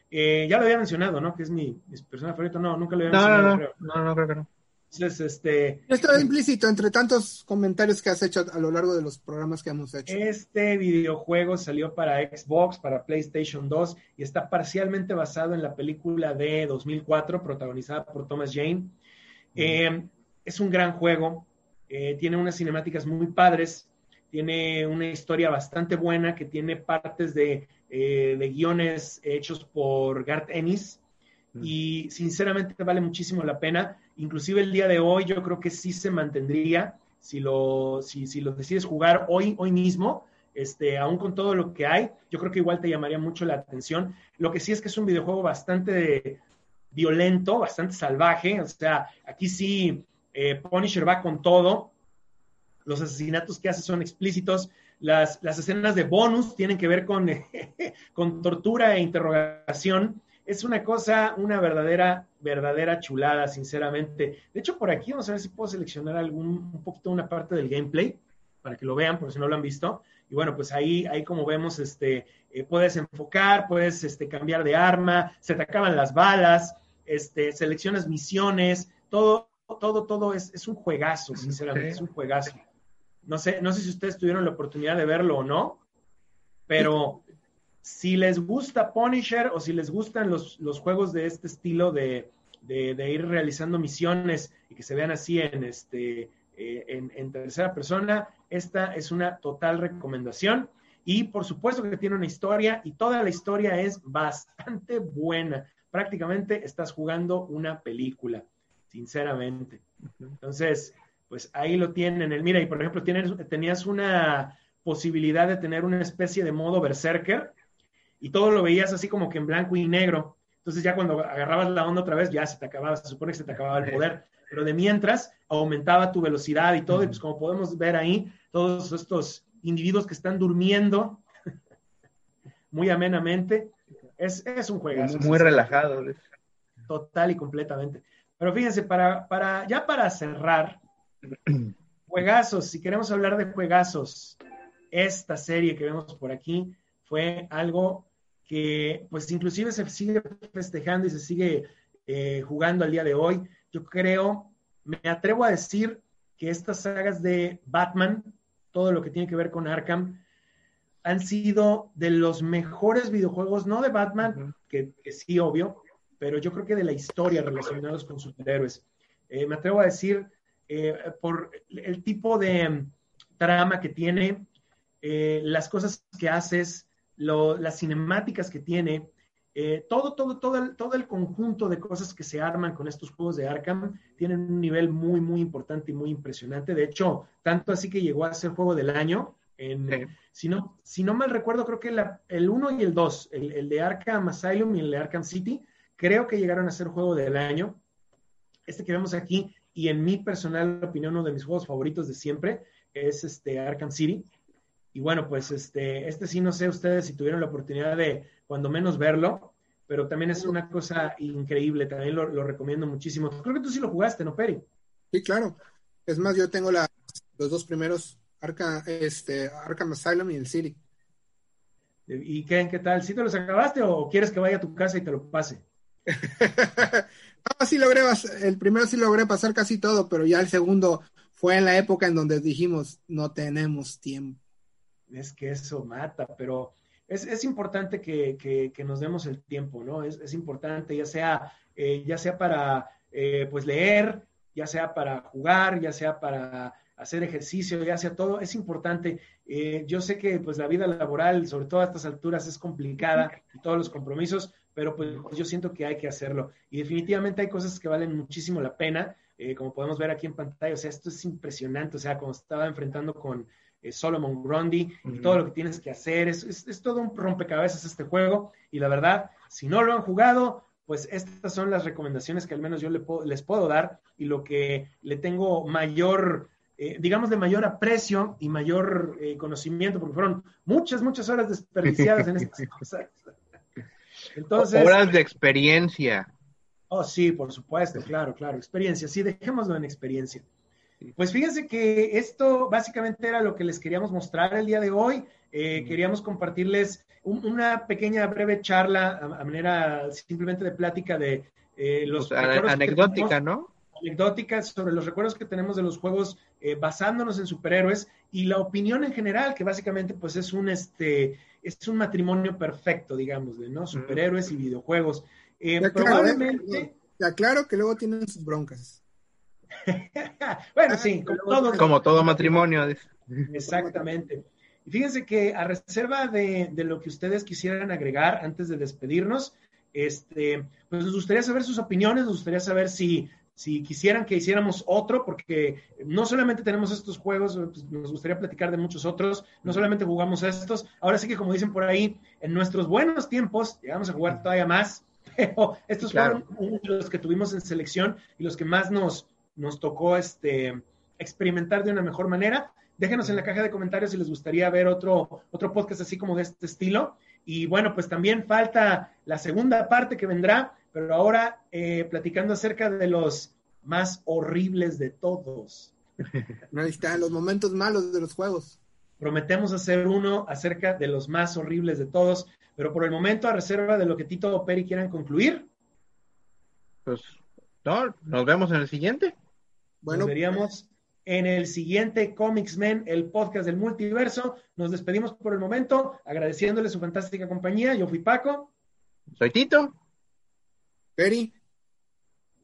Eh, ya lo había mencionado, ¿no? Que es mi, personaje favorito. No, nunca lo había mencionado.
No, no, creo. no, no, creo que no.
Entonces, este.
Esto implícito entre tantos comentarios que has hecho a lo largo de los programas que hemos hecho.
Este videojuego salió para Xbox, para PlayStation 2 y está parcialmente basado en la película de 2004 protagonizada por Thomas Jane. Eh, es un gran juego, eh, tiene unas cinemáticas muy padres, tiene una historia bastante buena que tiene partes de, eh, de guiones hechos por Garth Ennis mm. y sinceramente vale muchísimo la pena. Inclusive el día de hoy yo creo que sí se mantendría si lo, si, si lo decides jugar hoy, hoy mismo, este, aún con todo lo que hay, yo creo que igual te llamaría mucho la atención. Lo que sí es que es un videojuego bastante violento, bastante salvaje, o sea, aquí sí eh, Punisher va con todo. Los asesinatos que hace son explícitos. Las, escenas de bonus tienen que ver con, con tortura e interrogación. Es una cosa, una verdadera, verdadera chulada, sinceramente. De hecho, por aquí vamos a ver si puedo seleccionar algún, un poquito una parte del gameplay para que lo vean, por si no lo han visto. Y bueno, pues ahí, ahí como vemos, este, eh, puedes enfocar, puedes este, cambiar de arma, se te acaban las balas, este, seleccionas misiones, todo, todo, todo es, es un juegazo, sinceramente, es un juegazo. No sé, no sé si ustedes tuvieron la oportunidad de verlo o no, pero si les gusta Punisher o si les gustan los, los juegos de este estilo de, de, ir realizando misiones y que se vean así en, este, eh, en, en, tercera persona, esta es una total recomendación. Y por supuesto que tiene una historia y toda la historia es bastante buena. Prácticamente estás jugando una película sinceramente. Entonces, pues ahí lo tienen. El, mira, y por ejemplo, tienes, tenías una posibilidad de tener una especie de modo berserker y todo lo veías así como que en blanco y negro. Entonces ya cuando agarrabas la onda otra vez, ya se te acababa, se supone que se te acababa el poder. Pero de mientras aumentaba tu velocidad y todo, y pues como podemos ver ahí, todos estos individuos que están durmiendo muy amenamente, es, es un juego.
Muy relajado.
Total y completamente. Pero fíjense, para, para, ya para cerrar, juegazos, si queremos hablar de juegazos, esta serie que vemos por aquí fue algo que pues inclusive se sigue festejando y se sigue eh, jugando al día de hoy. Yo creo, me atrevo a decir que estas sagas de Batman, todo lo que tiene que ver con Arkham, han sido de los mejores videojuegos, no de Batman, que, que, sí, obvio, pero yo creo que de la historia relacionados con superhéroes. Eh, me atrevo a decir, eh, por el tipo de trama que tiene, eh, las cosas que haces, las cinemáticas que tiene, todo, todo, todo el, todo el conjunto de cosas que se arman con estos juegos de Arkham tienen un nivel muy, muy importante y muy impresionante. De hecho, tanto así que llegó a ser juego del año. En, si, no, si no mal recuerdo, creo que el 1 y el 2, el, el de Arkham Asylum y el de Arkham City, Creo que llegaron a ser juego del año. Este que vemos aquí, y en mi personal opinión, uno de mis juegos favoritos de siempre, es este Arkham City. Y bueno, pues este, este sí no sé ustedes si tuvieron la oportunidad de cuando menos verlo, pero también es una cosa increíble, también lo, recomiendo muchísimo. Creo que tú sí lo jugaste, ¿no, Peri?
Sí, claro. Es más, yo tengo la, los dos primeros, Arkham, este, Arkham Asylum y el City.
¿Y qué, qué tal? ¿Sí te los acabaste o quieres que vaya a tu casa y te lo pase?
no, sí logré, el primero sí logré pasar casi todo, pero ya el segundo fue en la época en donde dijimos, no tenemos tiempo.
Es que eso mata, pero es, importante que, nos demos el tiempo, ¿no? Es, importante, ya sea, eh, ya sea para eh, pues leer, ya sea para jugar, ya sea para hacer ejercicio, ya sea todo, es importante. Eh, yo sé que pues la vida laboral, sobre todo a estas alturas, es complicada y todos los compromisos, pero pues yo siento que hay que hacerlo. Y definitivamente hay cosas que valen muchísimo la pena, eh, como podemos ver aquí en pantalla, o sea, esto es impresionante, o sea, como estaba enfrentando con, eh, Solomon Grundy y todo lo que tienes que hacer. Es, es, todo un rompecabezas este juego y la verdad, si no lo han jugado, pues estas son las recomendaciones que al menos yo les puedo dar y lo que le tengo mayor, eh, digamos, de mayor aprecio y mayor eh, conocimiento, porque fueron muchas, muchas horas desperdiciadas en estas cosas.
Entonces, horas de experiencia.
Oh, sí, por supuesto, claro, claro, experiencia. Sí, dejémoslo en experiencia. Pues fíjense que esto básicamente era lo que les queríamos mostrar el día de hoy. Eh, queríamos compartirles una pequeña breve charla a, manera simplemente de plática de eh, los...
Pues, anecdótica, ¿no?
Anecdótica sobre los recuerdos que tenemos de los juegos eh, basándonos en superhéroes y la opinión en general, que básicamente pues es un, este, es un matrimonio perfecto, digamos, de ¿no? Superhéroes y videojuegos.
probablemente... Aclaro que luego tienen sus broncas.
bueno, sí,
como todo, como todo matrimonio.
Exactamente. Y fíjense que a reserva de, lo que ustedes quisieran agregar antes de despedirnos, este, pues nos gustaría saber sus opiniones, nos gustaría saber si, si quisieran que hiciéramos otro, porque no solamente tenemos estos juegos, pues, nos gustaría platicar de muchos otros, no solamente jugamos estos, ahora sí que como dicen por ahí, en nuestros buenos tiempos llegamos a jugar todavía más, pero estos fueron los que tuvimos en selección y los que más nos, nos tocó este, experimentar de una mejor manera. Déjenos en la caja de comentarios si les gustaría ver otro, otro podcast así como de este estilo. Y bueno, pues también falta la segunda parte que vendrá, pero ahora eh, platicando acerca de los más horribles de todos.
Ahí están los momentos malos de los juegos.
Prometemos hacer uno acerca de los más horribles de todos, pero por el momento, a reserva de lo que Tito o Peri quieran concluir.
Pues no, nos vemos en el siguiente.
Bueno, Nos veríamos en el siguiente Comics Men, el podcast del multiverso. Nos despedimos por el momento, agradeciéndole su fantástica compañía. Yo fui Paco.
Soy Tito.
Peri.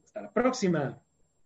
Hasta la próxima.